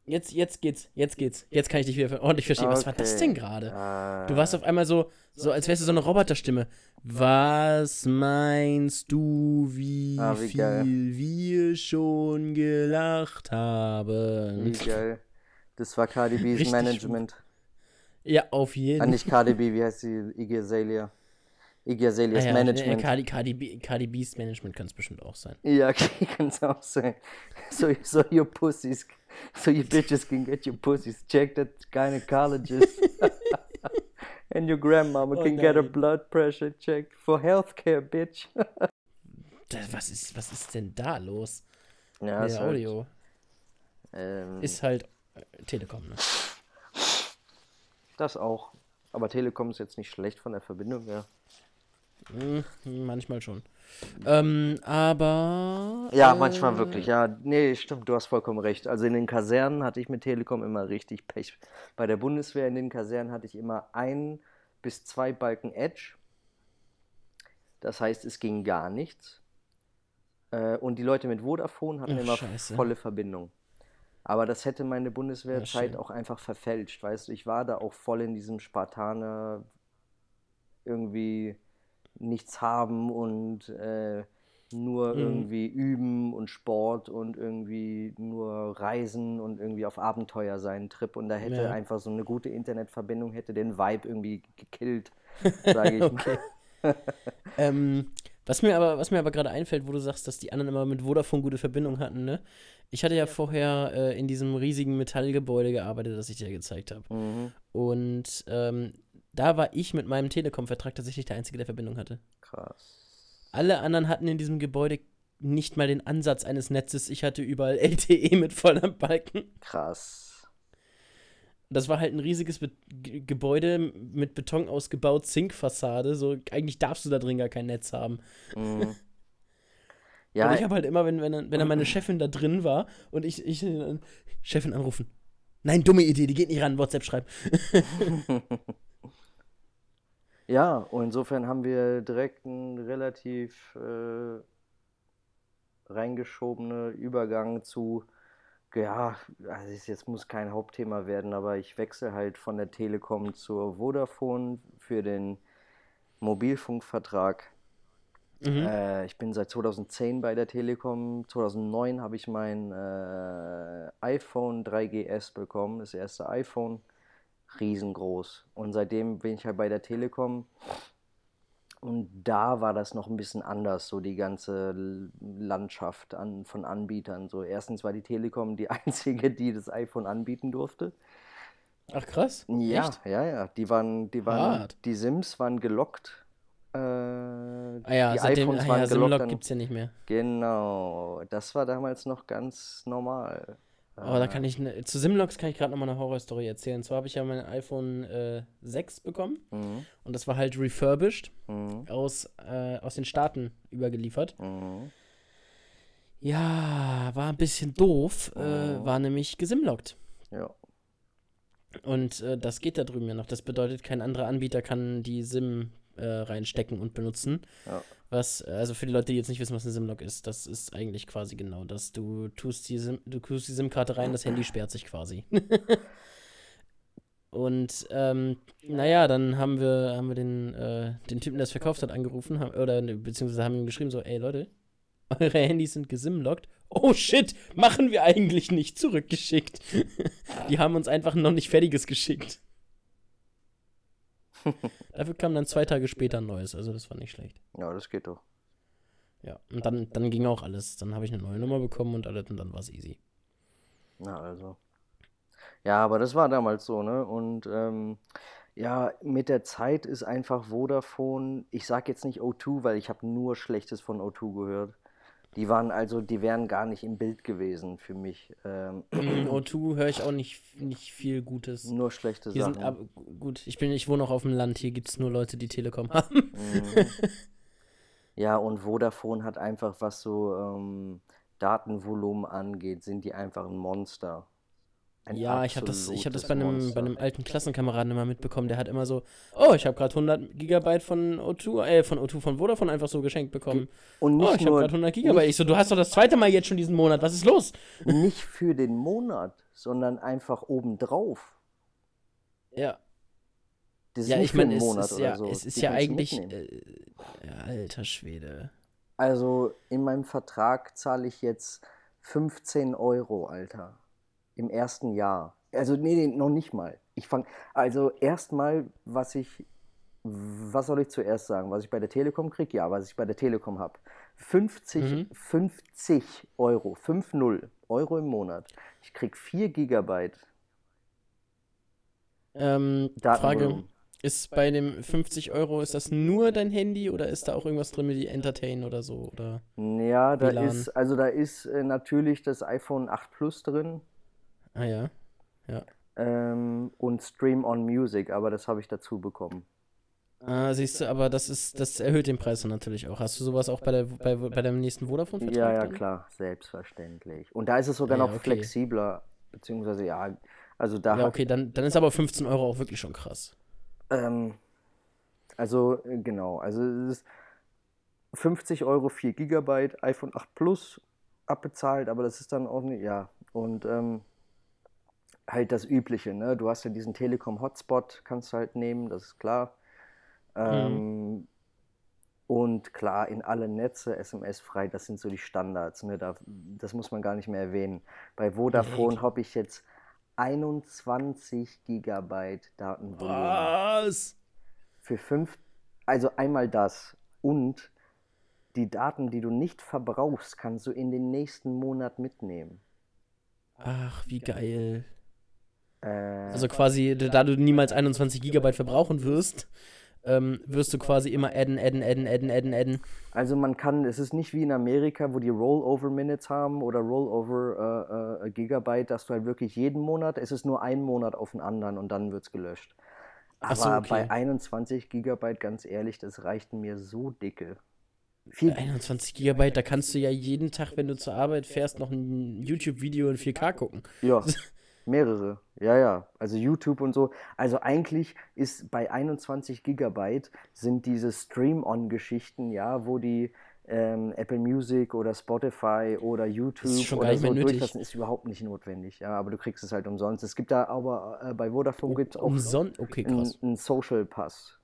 Jetzt, jetzt geht's, jetzt geht's. Jetzt kann ich dich wieder ordentlich verstehen. Was war das Okay. denn gerade? Ah, Du warst auf einmal so, so als wärst du so eine Roboterstimme. Was meinst du, wie, Ah, wie viel geil. wir schon gelacht wie haben? geil. Das war Cardi B's Richtig Management. Ja, auf jeden Ah, nicht Cardi B, wie heißt sie? Iggy Azalea. Iggy Ah ja, Management. äh, Cardi, Cardi, B, Cardi B's Management kann es bestimmt auch sein. Ja, okay, kann es auch sein. So, so your pussies, so you bitches can get your pussies checked at gynecologists. And your grandmama Oh can get her nein. blood pressure checked for healthcare, bitch. Da, was, ist, was ist denn da los? Ja, ist halt, Audio ähm, ist halt äh, Telekom, ne? das auch. Aber Telekom ist jetzt nicht schlecht von der Verbindung her. Hm, manchmal schon. Ähm, aber. Ja, äh, manchmal wirklich. Ja, nee, stimmt, du hast vollkommen recht. Also in den Kasernen hatte ich mit Telekom immer richtig Pech. Bei der Bundeswehr in den Kasernen hatte ich immer ein bis zwei Balken Edge. Das heißt, es ging gar nichts. Äh, Und die Leute mit Vodafone hatten Ach, immer scheiße. volle Verbindung. Aber das hätte meine Bundeswehrzeit auch einfach verfälscht, weißt du. Ich war da auch voll in diesem Spartaner irgendwie nichts haben und äh, nur Mhm. irgendwie üben und Sport und irgendwie nur reisen und irgendwie auf Abenteuer sein Trip. Und da hätte Ja. einfach so eine gute Internetverbindung hätte den Vibe irgendwie gekillt, sage ich mal. Ähm, was mir aber, was mir aber gerade einfällt, wo du sagst, dass die anderen immer mit Vodafone gute Verbindung hatten, ne? Ich hatte ja vorher äh, in diesem riesigen Metallgebäude gearbeitet, das ich dir gezeigt habe. Mhm, Und ähm, da war ich mit meinem Telekom-Vertrag tatsächlich der Einzige, der Verbindung hatte. krass. Alle anderen hatten in diesem Gebäude nicht mal den Ansatz eines Netzes. Ich hatte überall LTE mit voller Balken. Krass. Das war halt ein riesiges Be G Gebäude mit Beton ausgebaut, Zinkfassade. So, eigentlich darfst du da drin gar kein Netz haben. Mhm. Ja, und ich habe halt immer, wenn, wenn, dann- wenn dann meine Chefin da drin war und ich, ich äh, Chefin anrufen. Nein, dumme Idee, die geht nicht ran, WhatsApp schreiben. Ja, und insofern haben wir direkt einen relativ äh, reingeschobene Übergang zu, ja, also jetzt muss kein Hauptthema werden, aber ich wechsle halt von der Telekom zur Vodafone für den Mobilfunkvertrag. Mhm. Äh, ich bin seit 2010 bei der Telekom. 2009 habe ich mein äh, iPhone 3GS bekommen, das erste iPhone. Riesengroß. Und seitdem bin ich halt bei der Telekom. Und da war das noch ein bisschen anders, so die ganze Landschaft an, von Anbietern. So, erstens war die Telekom die einzige, die das iPhone anbieten durfte. Ach krass. Ja, Echt? ja, ja. Die waren, die waren, Hart. die Sims waren gelockt. Äh, Ah ja, die seitdem, iPhones ah waren ja, gelockt. Simlock Dann, gibt's ja nicht mehr. genau, das war damals noch ganz normal. Aber da kann ich, ne, zu Simlocks kann ich gerade nochmal eine Horrorstory erzählen. Und zwar habe ich ja mein iPhone äh, 6 bekommen Mhm, und das war halt refurbished mhm, aus, äh, aus den Staaten übergeliefert. mhm. Ja, war ein bisschen doof, äh, Oh. war nämlich gesimlockt. Ja, Und äh, das geht da drüben ja noch. Das bedeutet, kein anderer Anbieter kann die SIM äh, reinstecken und benutzen. ja. Was, also für die Leute, die jetzt nicht wissen, was eine SIM-Lock ist, das ist eigentlich quasi genau das. Du tust die SIM, du tust die SIM-Karte rein, das Handy sperrt sich quasi. Und ähm, naja, dann haben wir, haben wir den, äh, den Typen, der es verkauft hat, angerufen, haben, oder ne, beziehungsweise haben ihm geschrieben, so, ey Leute, eure Handys sind gesimlockt. Oh shit, machen wir eigentlich nicht zurückgeschickt. Die haben uns einfach noch nicht fertiges geschickt. Dafür kam dann zwei Tage später ein neues, also das war nicht schlecht. Ja, das geht doch. Ja, und dann, dann ging auch alles. Dann habe ich eine neue Nummer bekommen und alles und dann war es easy. Na, also. Ja, aber das war damals so, ne? Und ähm, ja, mit der Zeit ist einfach Vodafone, ich sag jetzt nicht O2, weil ich habe nur Schlechtes von O2 gehört. Die waren also, die wären gar nicht im Bild gewesen für mich. Ähm, Mm, O2 höre ich auch nicht, nicht viel Gutes. nur schlechte Hier Sachen. sind, aber gut, ich bin, ich wohne auch auf dem Land, hier gibt es nur Leute, die Telekom haben. Mhm. Ja, und Vodafone hat einfach, was so ähm, Datenvolumen angeht, sind die einfach ein Monster. Ja, ich habe das, ich hab das bei einem, bei einem alten Klassenkameraden immer mitbekommen, der hat immer so, oh, ich habe gerade 100 Gigabyte von O2, äh, von O2 von Vodafone einfach so geschenkt bekommen. Und Oh, nicht ich habe gerade 100 Gigabyte. Ich so, du hast doch das zweite Mal jetzt schon diesen Monat, was ist los? nicht für den Monat, sondern einfach obendrauf. Ja, Das ist ja, nicht ich für meine, es Monat ist oder ja, so. es ist Die ja eigentlich, äh, ja, alter Schwede. Also in meinem Vertrag zahle ich jetzt 15 Euro, Alter. Im ersten Jahr. Also nee, nee noch nicht mal. Ich fange, also erstmal, was ich, was soll ich zuerst sagen? Was ich bei der Telekom kriege? Ja, was ich bei der Telekom habe. 50, Mhm. 50 Euro, 5,0 Euro im Monat. Ich krieg 4 Gigabyte Ähm, Frage, ist bei dem 50 Euro, ist das nur dein Handy oder ist da auch irgendwas drin wie Entertain oder so? Oder? Ja, da WLAN. ist, also da ist äh, natürlich das iPhone 8 Plus drin. Ah ja. Ähm, und Stream on Music, aber das habe ich dazu bekommen. Ah, siehst du, aber das ist, das erhöht den Preis natürlich auch. Hast du sowas auch bei, der, bei, bei deinem nächsten Vodafone-Vertrag? Ja, ja, dann? klar, selbstverständlich. Und da ist es sogar ja, noch okay. flexibler, beziehungsweise ja, also da Ja, okay, dann, dann ist aber 15 Euro auch wirklich schon krass. ähm, also äh, genau, also es ist 50 Euro 4 Gigabyte, iPhone 8 Plus abbezahlt, aber das ist dann auch nicht, ja, und ähm, halt das Übliche, ne? Du hast ja diesen Telekom-Hotspot, kannst du halt nehmen, das ist klar. Ähm, mhm. Und klar, in alle Netze SMS-frei, das sind so die Standards. Ne? Da, das muss man gar nicht mehr erwähnen. Bei Vodafone habe ich jetzt 21 Gigabyte Datenvolumen. Was? Für fünf, also einmal das. Und die Daten, die du nicht verbrauchst, kannst du in den nächsten Monat mitnehmen. Ach, wie geil. Äh, also quasi, da du niemals 21 Gigabyte verbrauchen wirst, ähm, wirst du quasi immer adden, adden, adden, adden, adden, adden. Also man kann, es ist nicht wie in Amerika, wo die Rollover-Minutes haben oder Rollover äh, äh, Gigabyte, dass du halt wirklich jeden Monat, es ist nur ein Monat auf den anderen und dann wird es gelöscht. Aber so, okay. bei 21 Gigabyte, ganz ehrlich, das reicht mir so dicke. Viel 21 Gigabyte, da kannst du ja jeden Tag, wenn du zur Arbeit fährst, noch ein YouTube-Video in 4K gucken. Ja. Mehrere, ja, ja. Also YouTube und so. Also eigentlich ist bei 21 Gigabyte sind diese Stream-On-Geschichten, ja, wo die ähm, Apple Music oder Spotify oder YouTube oder so durchlassen, ist überhaupt nicht notwendig. Ja, aber du kriegst es halt umsonst. Es gibt da aber äh, bei Vodafone gibt es auch umsonst? Okay, einen Social Pass.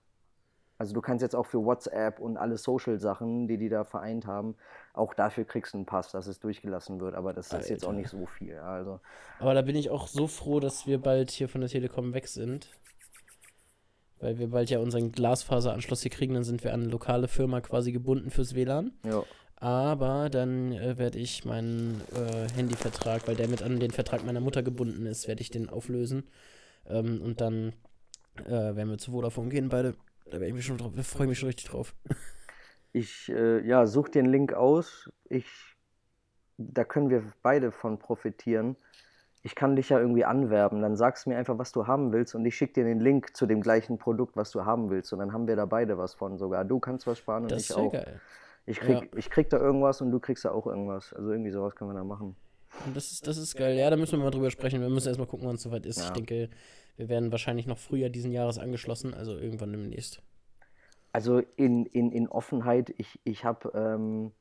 Also du kannst jetzt auch für WhatsApp und alle Social-Sachen, die die da vereint haben, auch dafür kriegst du einen Pass, dass es durchgelassen wird. Aber das Alter. ist jetzt auch nicht so viel. Also. Aber da bin ich auch so froh, dass wir bald hier von der Telekom weg sind. Weil wir bald ja unseren Glasfaseranschluss hier kriegen, dann sind wir an eine lokale Firma quasi gebunden fürs WLAN. Ja. Aber dann äh, werde ich meinen äh, Handyvertrag, weil der mit an den Vertrag meiner Mutter gebunden ist, werde ich den auflösen. Ähm, und dann äh, werden wir zu Vodafone gehen, beide. Da ich mich schon drauf, freue mich schon richtig drauf. Ich, äh, ja, such den Link aus. Ich, da können wir beide von profitieren. Ich kann dich ja irgendwie anwerben. Dann sagst du mir einfach, was du haben willst und ich schicke dir den Link zu dem gleichen Produkt, was du haben willst. Und dann haben wir da beide was von sogar. Du kannst was sparen und das ich auch. Geil. Ich krieg, ja. ich krieg da irgendwas und du kriegst da auch irgendwas. Also irgendwie sowas können wir da machen. Das ist, das ist geil. Ja, da müssen wir mal drüber sprechen. Wir müssen erstmal gucken, wann es soweit ist. Ja. Ich denke, wir werden wahrscheinlich noch früher diesen Jahres angeschlossen, also irgendwann demnächst. Also in, in, in Offenheit, ich, ich habe ähm,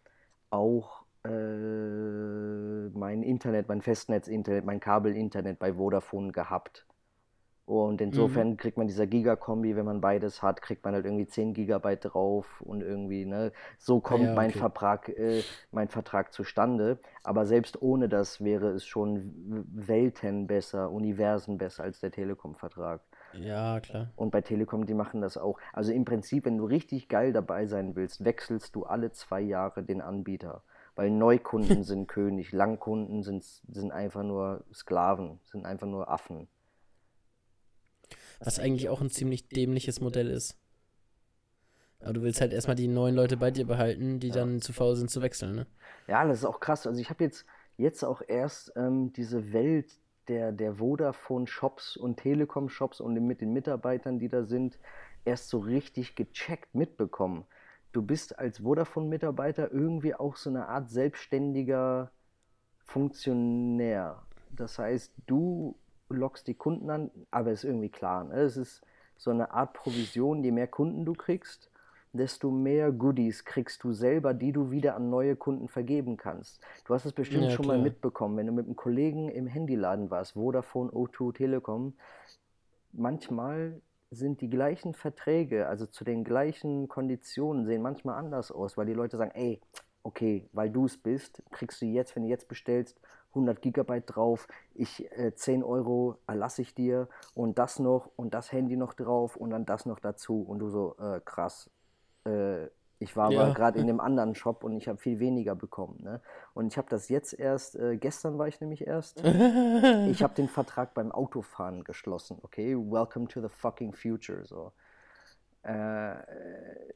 auch äh, mein Internet, mein Festnetz-Internet, mein Kabel-Internet bei Vodafone gehabt. Und insofern mhm. kriegt man dieser Gigakombi, wenn man beides hat, kriegt man halt irgendwie 10 Gigabyte drauf und irgendwie, ne, so kommt ja, okay. mein Vertrag, äh, mein Vertrag zustande. Aber selbst ohne das wäre es schon Welten besser, Universen besser als der Telekom-Vertrag. Ja, klar. Und bei Telekom, die machen das auch. Also im Prinzip, wenn du richtig geil dabei sein willst, wechselst du alle zwei Jahre den Anbieter. Weil Neukunden sind König, Langkunden sind, sind einfach nur Sklaven, sind einfach nur Affen. Was eigentlich auch ein ziemlich dämliches Modell ist. Aber du willst halt erstmal die neuen Leute bei dir behalten, die ja. dann zu faul sind zu wechseln, ne? Ja, das ist auch krass. Also ich habe jetzt, jetzt auch erst ähm, diese Welt der, der Vodafone-Shops und Telekom-Shops und mit den Mitarbeitern, die da sind, erst so richtig gecheckt mitbekommen. Du bist als Vodafone-Mitarbeiter irgendwie auch so eine Art selbstständiger Funktionär. Das heißt, du lockst die Kunden an, aber ist irgendwie klar. Ne? Es ist so eine Art Provision, je mehr Kunden du kriegst, desto mehr Goodies kriegst du selber, die du wieder an neue Kunden vergeben kannst. Du hast es bestimmt ja, schon klar. mal mitbekommen, wenn du mit einem Kollegen im Handyladen warst, Vodafone, O2, Telekom, manchmal sind die gleichen Verträge, also zu den gleichen Konditionen, sehen manchmal anders aus, weil die Leute sagen, ey, okay, weil du es bist, kriegst du jetzt, wenn du jetzt bestellst, 100 Gigabyte drauf, ich äh, 10 Euro erlasse ich dir und das noch und das Handy noch drauf und dann das noch dazu und du so, äh, krass. Äh, ich war ja. aber gerade in dem anderen Shop und ich habe viel weniger bekommen. Ne? Und ich habe das jetzt erst, äh, gestern war ich nämlich erst, ich habe den Vertrag beim Autofahren geschlossen, okay? Welcome to the fucking future, so. Äh,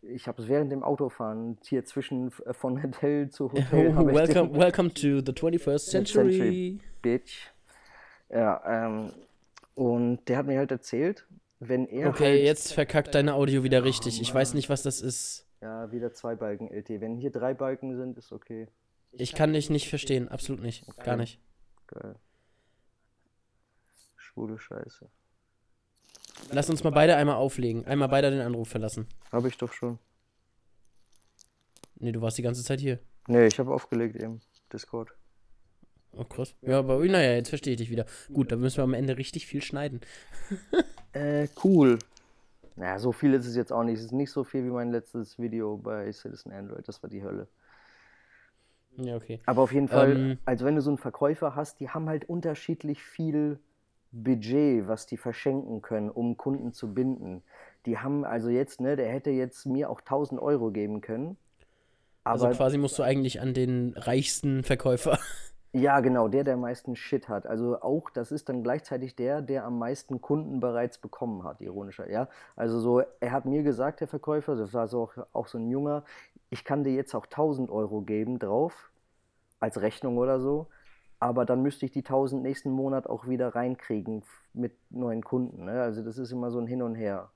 ich habe es während dem Autofahren hier zwischen äh, von Hotel zu Hotel. welcome, den, welcome to the 21st century. century bitch. Ja, ähm, und der hat mir halt erzählt, wenn er. Okay, halt, jetzt verkackt deine Audio wieder richtig. Ich weiß nicht, was das ist. Ja, wieder zwei Balken LT. Wenn hier drei Balken sind, ist okay. Ich kann dich nicht verstehen, absolut nicht. Okay. Gar nicht. Geil. Schwule Scheiße. Lass uns mal beide einmal auflegen. Einmal beide den Anruf verlassen. Habe ich doch schon. Nee, du warst die ganze Zeit hier. Nee, ich habe aufgelegt eben. Discord. Oh, krass. Ja, aber naja, jetzt verstehe ich dich wieder. Gut, da müssen wir am Ende richtig viel schneiden. äh, cool. Naja, so viel ist es jetzt auch nicht. Es ist nicht so viel wie mein letztes Video bei Citizen Android. Das war die Hölle. Ja, okay. Aber auf jeden Fall, ähm, also wenn du so einen Verkäufer hast, die haben halt unterschiedlich viel Budget, was die verschenken können, um Kunden zu binden. Die haben also jetzt, ne, der hätte jetzt mir auch 1000 Euro geben können. also quasi musst du eigentlich an den reichsten Verkäufer. Ja, genau, der, der am meisten Shit hat. Also auch, das ist dann gleichzeitig der, der am meisten Kunden bereits bekommen hat, ironischer, ja. Also so, er hat mir gesagt, der Verkäufer, das war so auch, auch so ein Junger, ich kann dir jetzt auch 1000 Euro geben drauf, als Rechnung oder so, aber dann müsste ich die 1000 nächsten Monat auch wieder reinkriegen mit neuen Kunden. Ne? Also das ist immer so ein Hin und Her.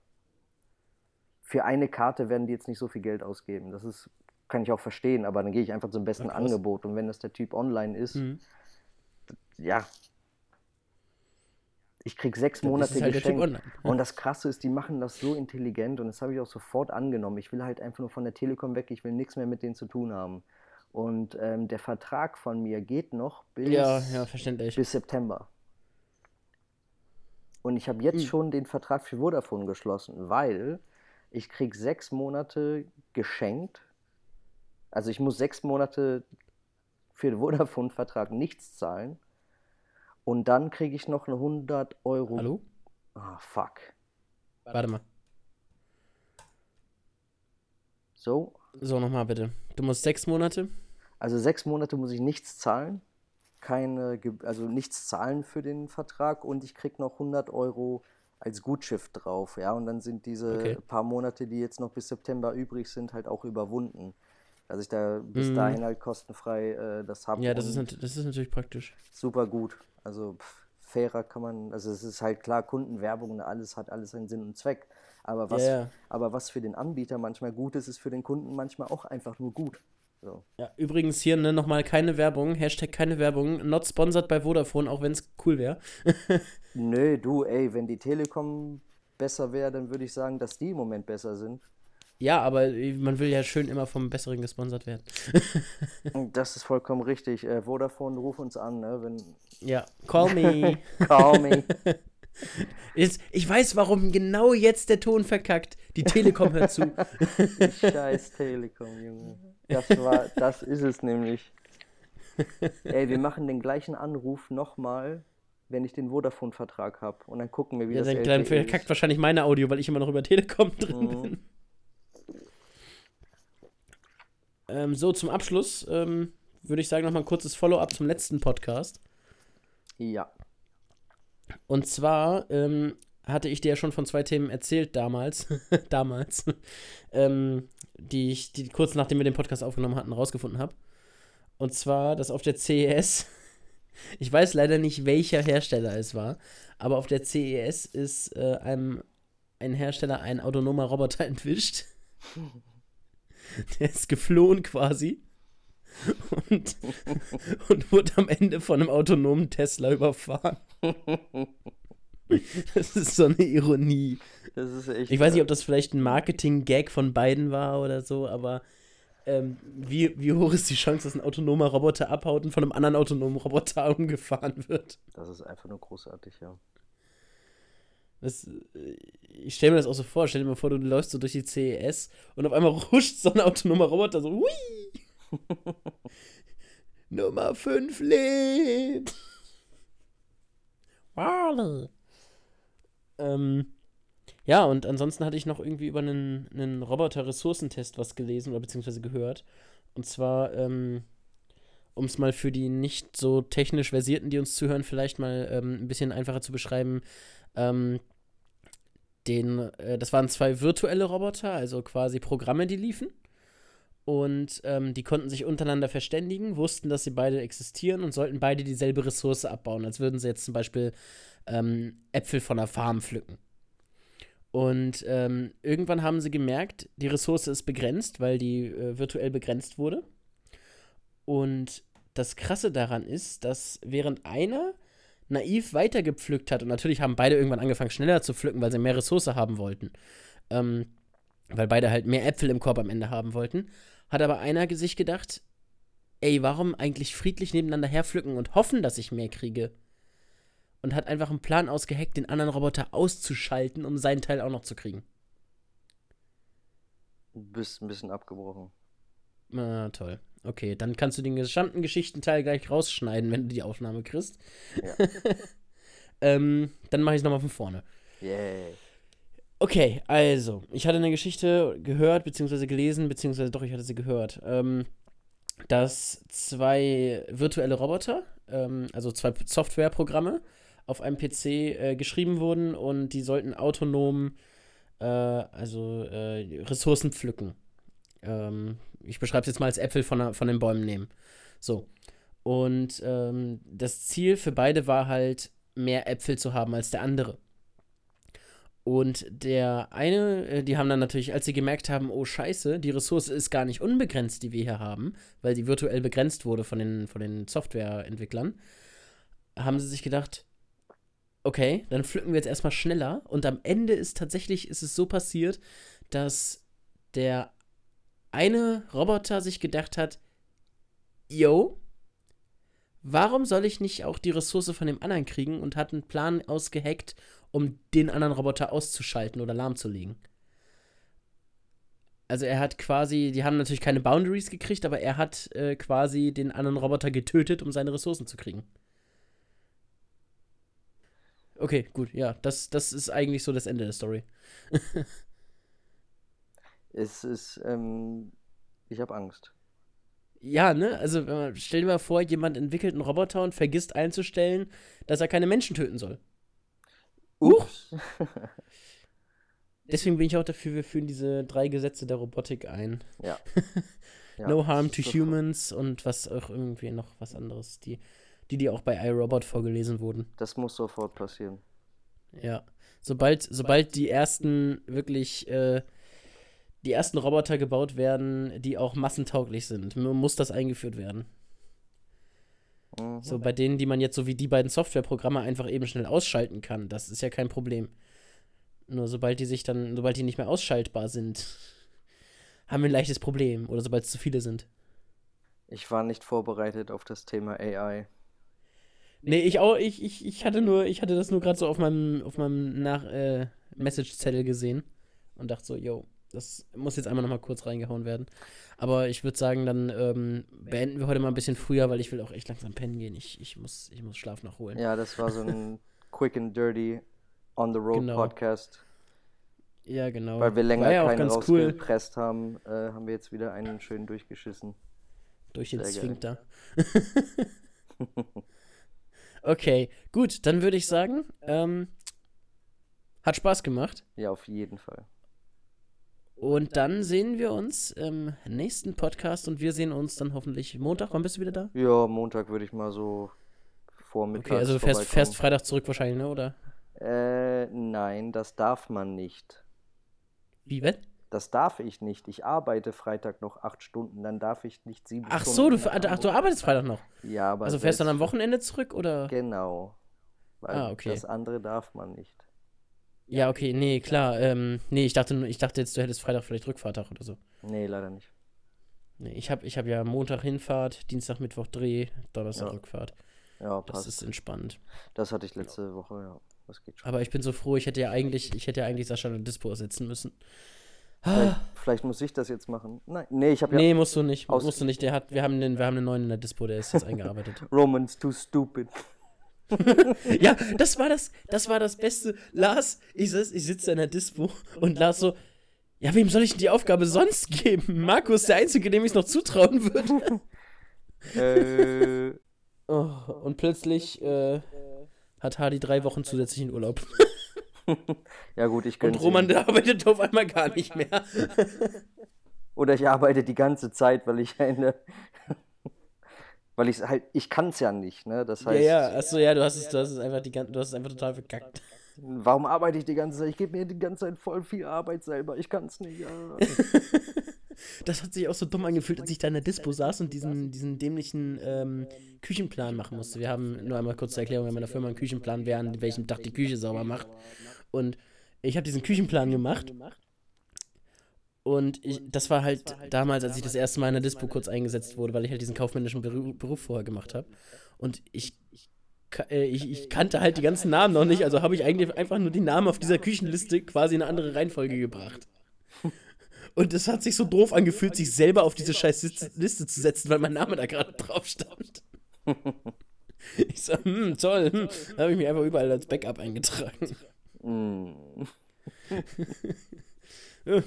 Für eine Karte werden die jetzt nicht so viel Geld ausgeben. Das ist kann ich auch verstehen, aber dann gehe ich einfach zum besten ja, Angebot. Und wenn das der Typ online ist, mhm. ja. Ich krieg sechs Monate halt geschenkt. Und das Krasse ist, die machen das so intelligent und das habe ich auch sofort angenommen. Ich will halt einfach nur von der Telekom weg, ich will nichts mehr mit denen zu tun haben. Und ähm, der Vertrag von mir geht noch bis, ja, ja, bis September. Und ich habe jetzt mhm. schon den Vertrag für Vodafone geschlossen, weil ich krieg sechs Monate geschenkt also ich muss sechs Monate für den Vodafone-Vertrag nichts zahlen. Und dann kriege ich noch eine 100 Euro. Hallo? Ah, fuck. Warte mal. So. So, nochmal bitte. Du musst sechs Monate? Also sechs Monate muss ich nichts zahlen. Keine, also nichts zahlen für den Vertrag und ich kriege noch 100 Euro als Gutschrift drauf. Ja, und dann sind diese okay. paar Monate, die jetzt noch bis September übrig sind, halt auch überwunden dass ich da bis mm. dahin halt kostenfrei äh, das habe. Ja, das ist, das ist natürlich praktisch. Super gut. Also pff, fairer kann man, also es ist halt klar, Kundenwerbung und alles hat alles einen Sinn und Zweck. Aber was, yeah. aber was für den Anbieter manchmal gut ist, ist für den Kunden manchmal auch einfach nur gut. So. Ja, übrigens hier ne, nochmal keine Werbung, Hashtag keine Werbung, not sponsored bei Vodafone, auch wenn es cool wäre. Nö, du, ey, wenn die Telekom besser wäre, dann würde ich sagen, dass die im Moment besser sind. Ja, aber man will ja schön immer vom Besseren gesponsert werden. das ist vollkommen richtig. Äh, Vodafone, ruf uns an, ne? Wenn... Ja, call me. call me. Jetzt, ich weiß, warum genau jetzt der Ton verkackt. Die Telekom hört zu. Scheiß Telekom, Junge. Das, war, das ist es nämlich. Ey, wir machen den gleichen Anruf nochmal, wenn ich den Vodafone-Vertrag habe. Und dann gucken wir, wie ja, das dann, dann verkackt wahrscheinlich meine Audio, weil ich immer noch über Telekom drin mhm. bin. Ähm, so, zum Abschluss ähm, würde ich sagen, nochmal ein kurzes Follow-up zum letzten Podcast. Ja. Und zwar ähm, hatte ich dir ja schon von zwei Themen erzählt damals, damals, ähm, die ich die kurz nachdem wir den Podcast aufgenommen hatten, rausgefunden habe. Und zwar, dass auf der CES, ich weiß leider nicht, welcher Hersteller es war, aber auf der CES ist äh, einem ein Hersteller ein autonomer Roboter entwischt. Der ist geflohen quasi. Und, und wurde am Ende von einem autonomen Tesla überfahren. Das ist so eine Ironie. Das ist echt. Ich weiß nicht, ob das vielleicht ein Marketing-Gag von beiden war oder so, aber ähm, wie, wie hoch ist die Chance, dass ein autonomer Roboter abhaut und von einem anderen autonomen Roboter umgefahren wird? Das ist einfach nur großartig, ja. Das, äh, ich stelle mir das auch so vor. Stell dir mal vor, du läufst so durch die CES und auf einmal ruscht so ein autonomer Roboter so, hui! Nummer 5 lebt! Wally! Ähm, ja, und ansonsten hatte ich noch irgendwie über einen, einen Roboter-Ressourcentest was gelesen oder beziehungsweise gehört. Und zwar, ähm, um es mal für die nicht so technisch Versierten, die uns zuhören, vielleicht mal ähm, ein bisschen einfacher zu beschreiben, ähm, den, äh, das waren zwei virtuelle Roboter, also quasi Programme, die liefen. Und ähm, die konnten sich untereinander verständigen, wussten, dass sie beide existieren und sollten beide dieselbe Ressource abbauen, als würden sie jetzt zum Beispiel ähm, Äpfel von der Farm pflücken. Und ähm, irgendwann haben sie gemerkt, die Ressource ist begrenzt, weil die äh, virtuell begrenzt wurde. Und das Krasse daran ist, dass während einer naiv weitergepflückt hat. Und natürlich haben beide irgendwann angefangen, schneller zu pflücken, weil sie mehr Ressource haben wollten. Ähm, weil beide halt mehr Äpfel im Korb am Ende haben wollten. Hat aber einer sich gedacht, ey, warum eigentlich friedlich nebeneinander herpflücken und hoffen, dass ich mehr kriege? Und hat einfach einen Plan ausgeheckt, den anderen Roboter auszuschalten, um seinen Teil auch noch zu kriegen. Du bist ein bisschen abgebrochen. Na, toll. Okay, dann kannst du den gesamten Geschichtenteil gleich rausschneiden, wenn du die Aufnahme kriegst. Ja. ähm, dann mache ich es nochmal von vorne. Yay. Okay, also, ich hatte eine Geschichte gehört, beziehungsweise gelesen, beziehungsweise doch, ich hatte sie gehört, ähm, dass zwei virtuelle Roboter, ähm, also zwei Softwareprogramme, auf einem PC äh, geschrieben wurden und die sollten autonom äh, also äh, Ressourcen pflücken. Ähm, ich beschreibe es jetzt mal als Äpfel von, von den Bäumen nehmen. So. Und ähm, das Ziel für beide war halt, mehr Äpfel zu haben als der andere. Und der eine, äh, die haben dann natürlich, als sie gemerkt haben, oh scheiße, die Ressource ist gar nicht unbegrenzt, die wir hier haben, weil die virtuell begrenzt wurde von den, von den Softwareentwicklern, haben sie sich gedacht, okay, dann pflücken wir jetzt erstmal schneller. Und am Ende ist tatsächlich, ist es so passiert, dass der eine Roboter sich gedacht hat, yo, warum soll ich nicht auch die Ressource von dem anderen kriegen und hat einen Plan ausgeheckt, um den anderen Roboter auszuschalten oder lahmzulegen. Also er hat quasi, die haben natürlich keine Boundaries gekriegt, aber er hat äh, quasi den anderen Roboter getötet, um seine Ressourcen zu kriegen. Okay, gut, ja, das, das ist eigentlich so das Ende der Story. es ist, ähm, ich habe Angst. Ja, ne? Also, stell dir mal vor, jemand entwickelt einen Roboter und vergisst einzustellen, dass er keine Menschen töten soll. Ups. Deswegen bin ich auch dafür, wir führen diese drei Gesetze der Robotik ein. Ja. ja no harm to humans und was auch irgendwie noch was anderes. Die, die, die auch bei iRobot vorgelesen wurden. Das muss sofort passieren. Ja. Sobald, sobald die ersten wirklich äh, die ersten Roboter gebaut werden, die auch massentauglich sind, muss das eingeführt werden. Mhm. So bei denen, die man jetzt so wie die beiden Softwareprogramme einfach eben schnell ausschalten kann, das ist ja kein Problem. Nur sobald die sich dann, sobald die nicht mehr ausschaltbar sind, haben wir ein leichtes Problem. Oder sobald es zu viele sind. Ich war nicht vorbereitet auf das Thema AI. Nee, ich auch, ich, ich, ich hatte nur, ich hatte das nur gerade so auf meinem, auf meinem Nach, äh, Message-Zettel gesehen und dachte so, yo, das muss jetzt einmal nochmal kurz reingehauen werden. Aber ich würde sagen, dann ähm, beenden wir heute mal ein bisschen früher, weil ich will auch echt langsam pennen gehen. Ich, ich, muss, ich muss Schlaf nachholen. Ja, das war so ein Quick and Dirty On the Road genau. Podcast. Ja, genau. Weil wir länger ja keinen rausgepresst cool. haben, äh, haben wir jetzt wieder einen schön durchgeschissen. Durch den Zwinkter. okay, gut, dann würde ich sagen, ähm, hat Spaß gemacht. Ja, auf jeden Fall. Und dann sehen wir uns im nächsten Podcast und wir sehen uns dann hoffentlich Montag. Wann bist du wieder da? Ja, Montag würde ich mal so vormittags Okay, also du fährst, fährst Freitag zurück wahrscheinlich, ne, oder? Äh, nein, das darf man nicht. Wie, wenn? Das darf ich nicht. Ich arbeite Freitag noch acht Stunden, dann darf ich nicht sieben ach Stunden. So, du, ach, du arbeitest Freitag noch? Ja, aber. Also fährst du dann am Wochenende zurück, oder? Genau. Weil ah, okay. das andere darf man nicht. Ja, okay, nee, klar. Ähm, nee, ich dachte, ich dachte jetzt, du hättest Freitag vielleicht Rückfahrtag oder so. Nee, leider nicht. Nee, ich habe ich hab ja Montag Hinfahrt, Dienstag, Mittwoch Dreh, Donnerstag ja. Rückfahrt. Ja, passt. Das ist entspannt. Das hatte ich letzte ja. Woche, ja. Das geht schon. Aber ich bin so froh, ich hätte ja eigentlich, ich hätte ja eigentlich Sascha eine Dispo ersetzen müssen. Vielleicht, vielleicht, muss ich das jetzt machen. Nein, nee, ich habe ja. Nee, musst du nicht. Musst du nicht. Der hat, wir haben einen, wir haben einen neuen in der Dispo, der ist jetzt eingearbeitet. Roman's too stupid. ja, das war das, das war das Beste. Lars, ich, ich sitze in der Dispo und Lars so, ja, wem soll ich denn die Aufgabe sonst geben? Markus, der Einzige, dem ich es noch zutrauen würde. äh. Oh, und plötzlich äh, hat Hardy drei Wochen zusätzlichen Urlaub. ja, gut, ich könnte. Und Roman, der arbeitet auf einmal gar nicht mehr. Oder ich arbeite die ganze Zeit, weil ich eine weil ich halt, ich kann es ja nicht, ne? Das heißt. Ja, ja, achso, ja, du hast es, du hast es einfach die du hast es einfach total verkackt. Warum arbeite ich die ganze Zeit? Ich gebe mir die ganze Zeit voll viel Arbeit selber. Ich kann es nicht. Ja. das hat sich auch so dumm angefühlt, als ich da in der Dispo saß und diesen, diesen dämlichen ähm, Küchenplan machen musste. Wir haben nur einmal kurz zur Erklärung, in der Firma einen Küchenplan, wer an welchem Tag die Küche sauber macht. Und ich habe diesen Küchenplan gemacht Und ich, das war halt damals, als ich das erste Mal in der Dispo kurz eingesetzt wurde, weil ich halt diesen kaufmännischen Beruf, vorher gemacht habe. Und ich, äh, ich, ich kannte halt die ganzen Namen noch nicht, also habe ich eigentlich einfach nur die Namen auf dieser Küchenliste quasi in eine andere Reihenfolge gebracht. Und es hat sich so doof angefühlt, sich selber auf diese scheiß Liste zu setzen, weil mein Name da gerade drauf stand. Ich so, hm, toll. Hm. Da habe ich mich einfach überall als Backup eingetragen.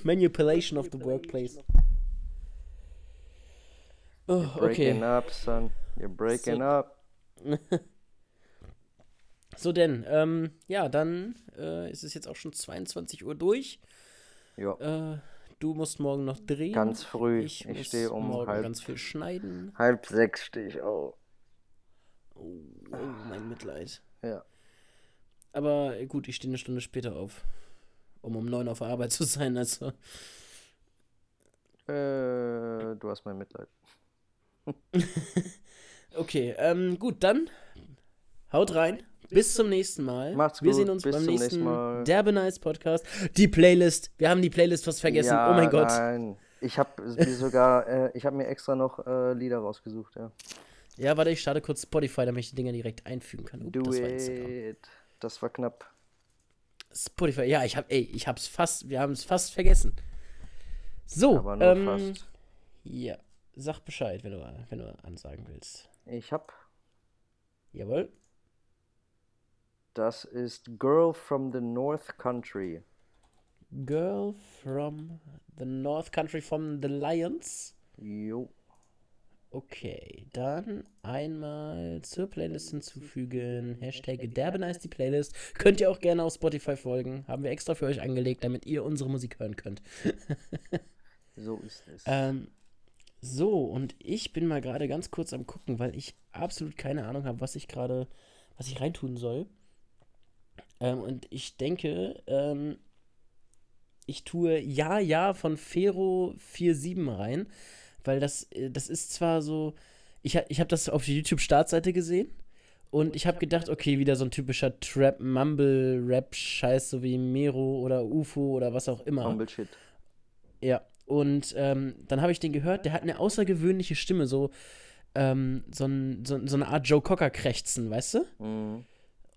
Manipulation of the workplace. Oh, You're breaking okay. up, son. You're breaking so, up. so denn, ähm, ja, dann äh, ist es jetzt auch schon 22 Uhr durch. Ja. Äh, du musst morgen noch drehen. Ganz früh. Ich, ich stehe um morgen halb, ganz viel schneiden. Halb sechs stehe ich auch. Oh, oh, mein Mitleid. Ja. Aber gut, ich stehe eine Stunde später auf um um neun auf der Arbeit zu sein. Also. Äh, du hast mein Mitleid. okay, ähm, gut, dann haut rein. Bis zum nächsten Mal. Macht's wir gut. sehen uns Bis beim nächsten nächsten Mal. Derbe Nice Podcast. Die Playlist. Wir haben die Playlist fast vergessen. Ja, oh mein Gott. Nein. Ich habe mir sogar, äh, ich habe mir extra noch äh, Lieder rausgesucht, ja. Ja, warte, ich starte kurz Spotify, damit ich die Dinger direkt einfügen kann. Up, Do das it. Das war knapp. Spotify, ja, ich hab, ey, ich hab's fast, wir haben es fast vergessen. So, Aber nur ähm, fast. Ja, sag Bescheid, wenn du, wenn du ansagen willst. Ich hab. Jawohl. Das ist Girl from the North Country. Girl from the North Country from the Lions? Jo. Okay, dann einmal zur Playlist hinzufügen. Hashtag Derbenice die Playlist. Könnt ihr auch gerne auf Spotify folgen. Haben wir extra für euch angelegt, damit ihr unsere Musik hören könnt. so ist es. Ähm, so, und ich bin mal gerade ganz kurz am gucken, weil ich absolut keine Ahnung habe, was ich gerade, was ich reintun soll. Ähm, und ich denke, ähm, ich tue Ja, Ja von Fero47 rein weil das, äh, das ist zwar so, ich, ich habe das auf der YouTube-Startseite gesehen und ich habe gedacht, okay, wieder so ein typischer Trap, Mumble, Rap-Scheiß, so wie Mero oder UFO oder was auch immer. Mumble-Shit. Ja, und ähm, dann habe ich den gehört, der hat eine außergewöhnliche Stimme, so, ähm, so, ein, so, so, eine Art Joe Cocker-Krächzen, weißt du? Mhm.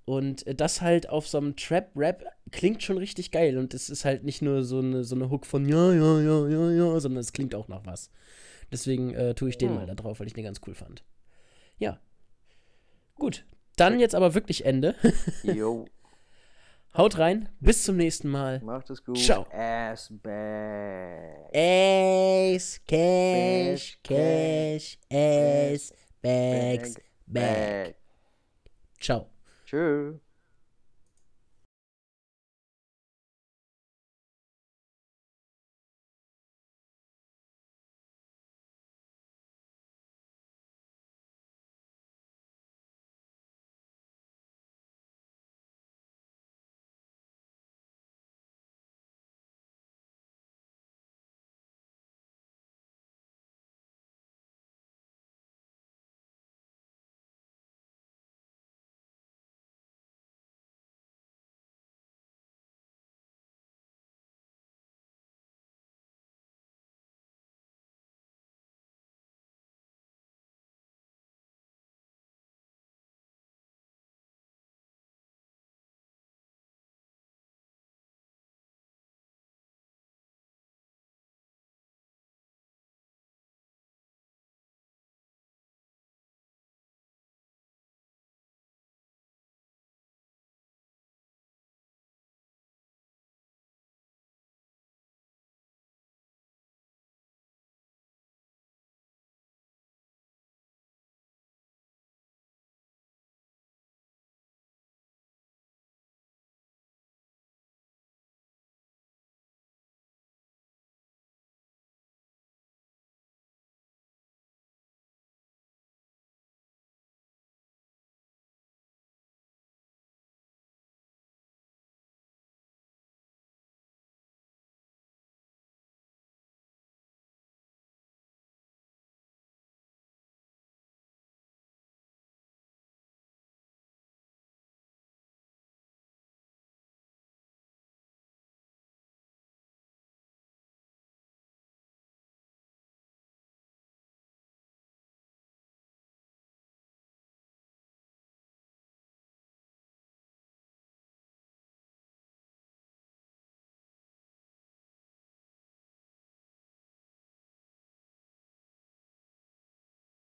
Und das halt auf so einem Trap-Rap klingt schon richtig geil. Und es ist halt nicht nur so eine, so eine Hook von ja, ja, ja, ja, ja, sondern es klingt auch nach was. Deswegen äh, tue ich den hm. mal da drauf, weil ich den ganz cool fand. Ja. Gut. Dann jetzt aber wirklich Ende. Jo. Haut rein. Bis zum nächsten Mal. Macht es gut. Ciao. Ass back. Ass, Cash, Cash, Ass, Bags, Back. Ciao. Tschüss.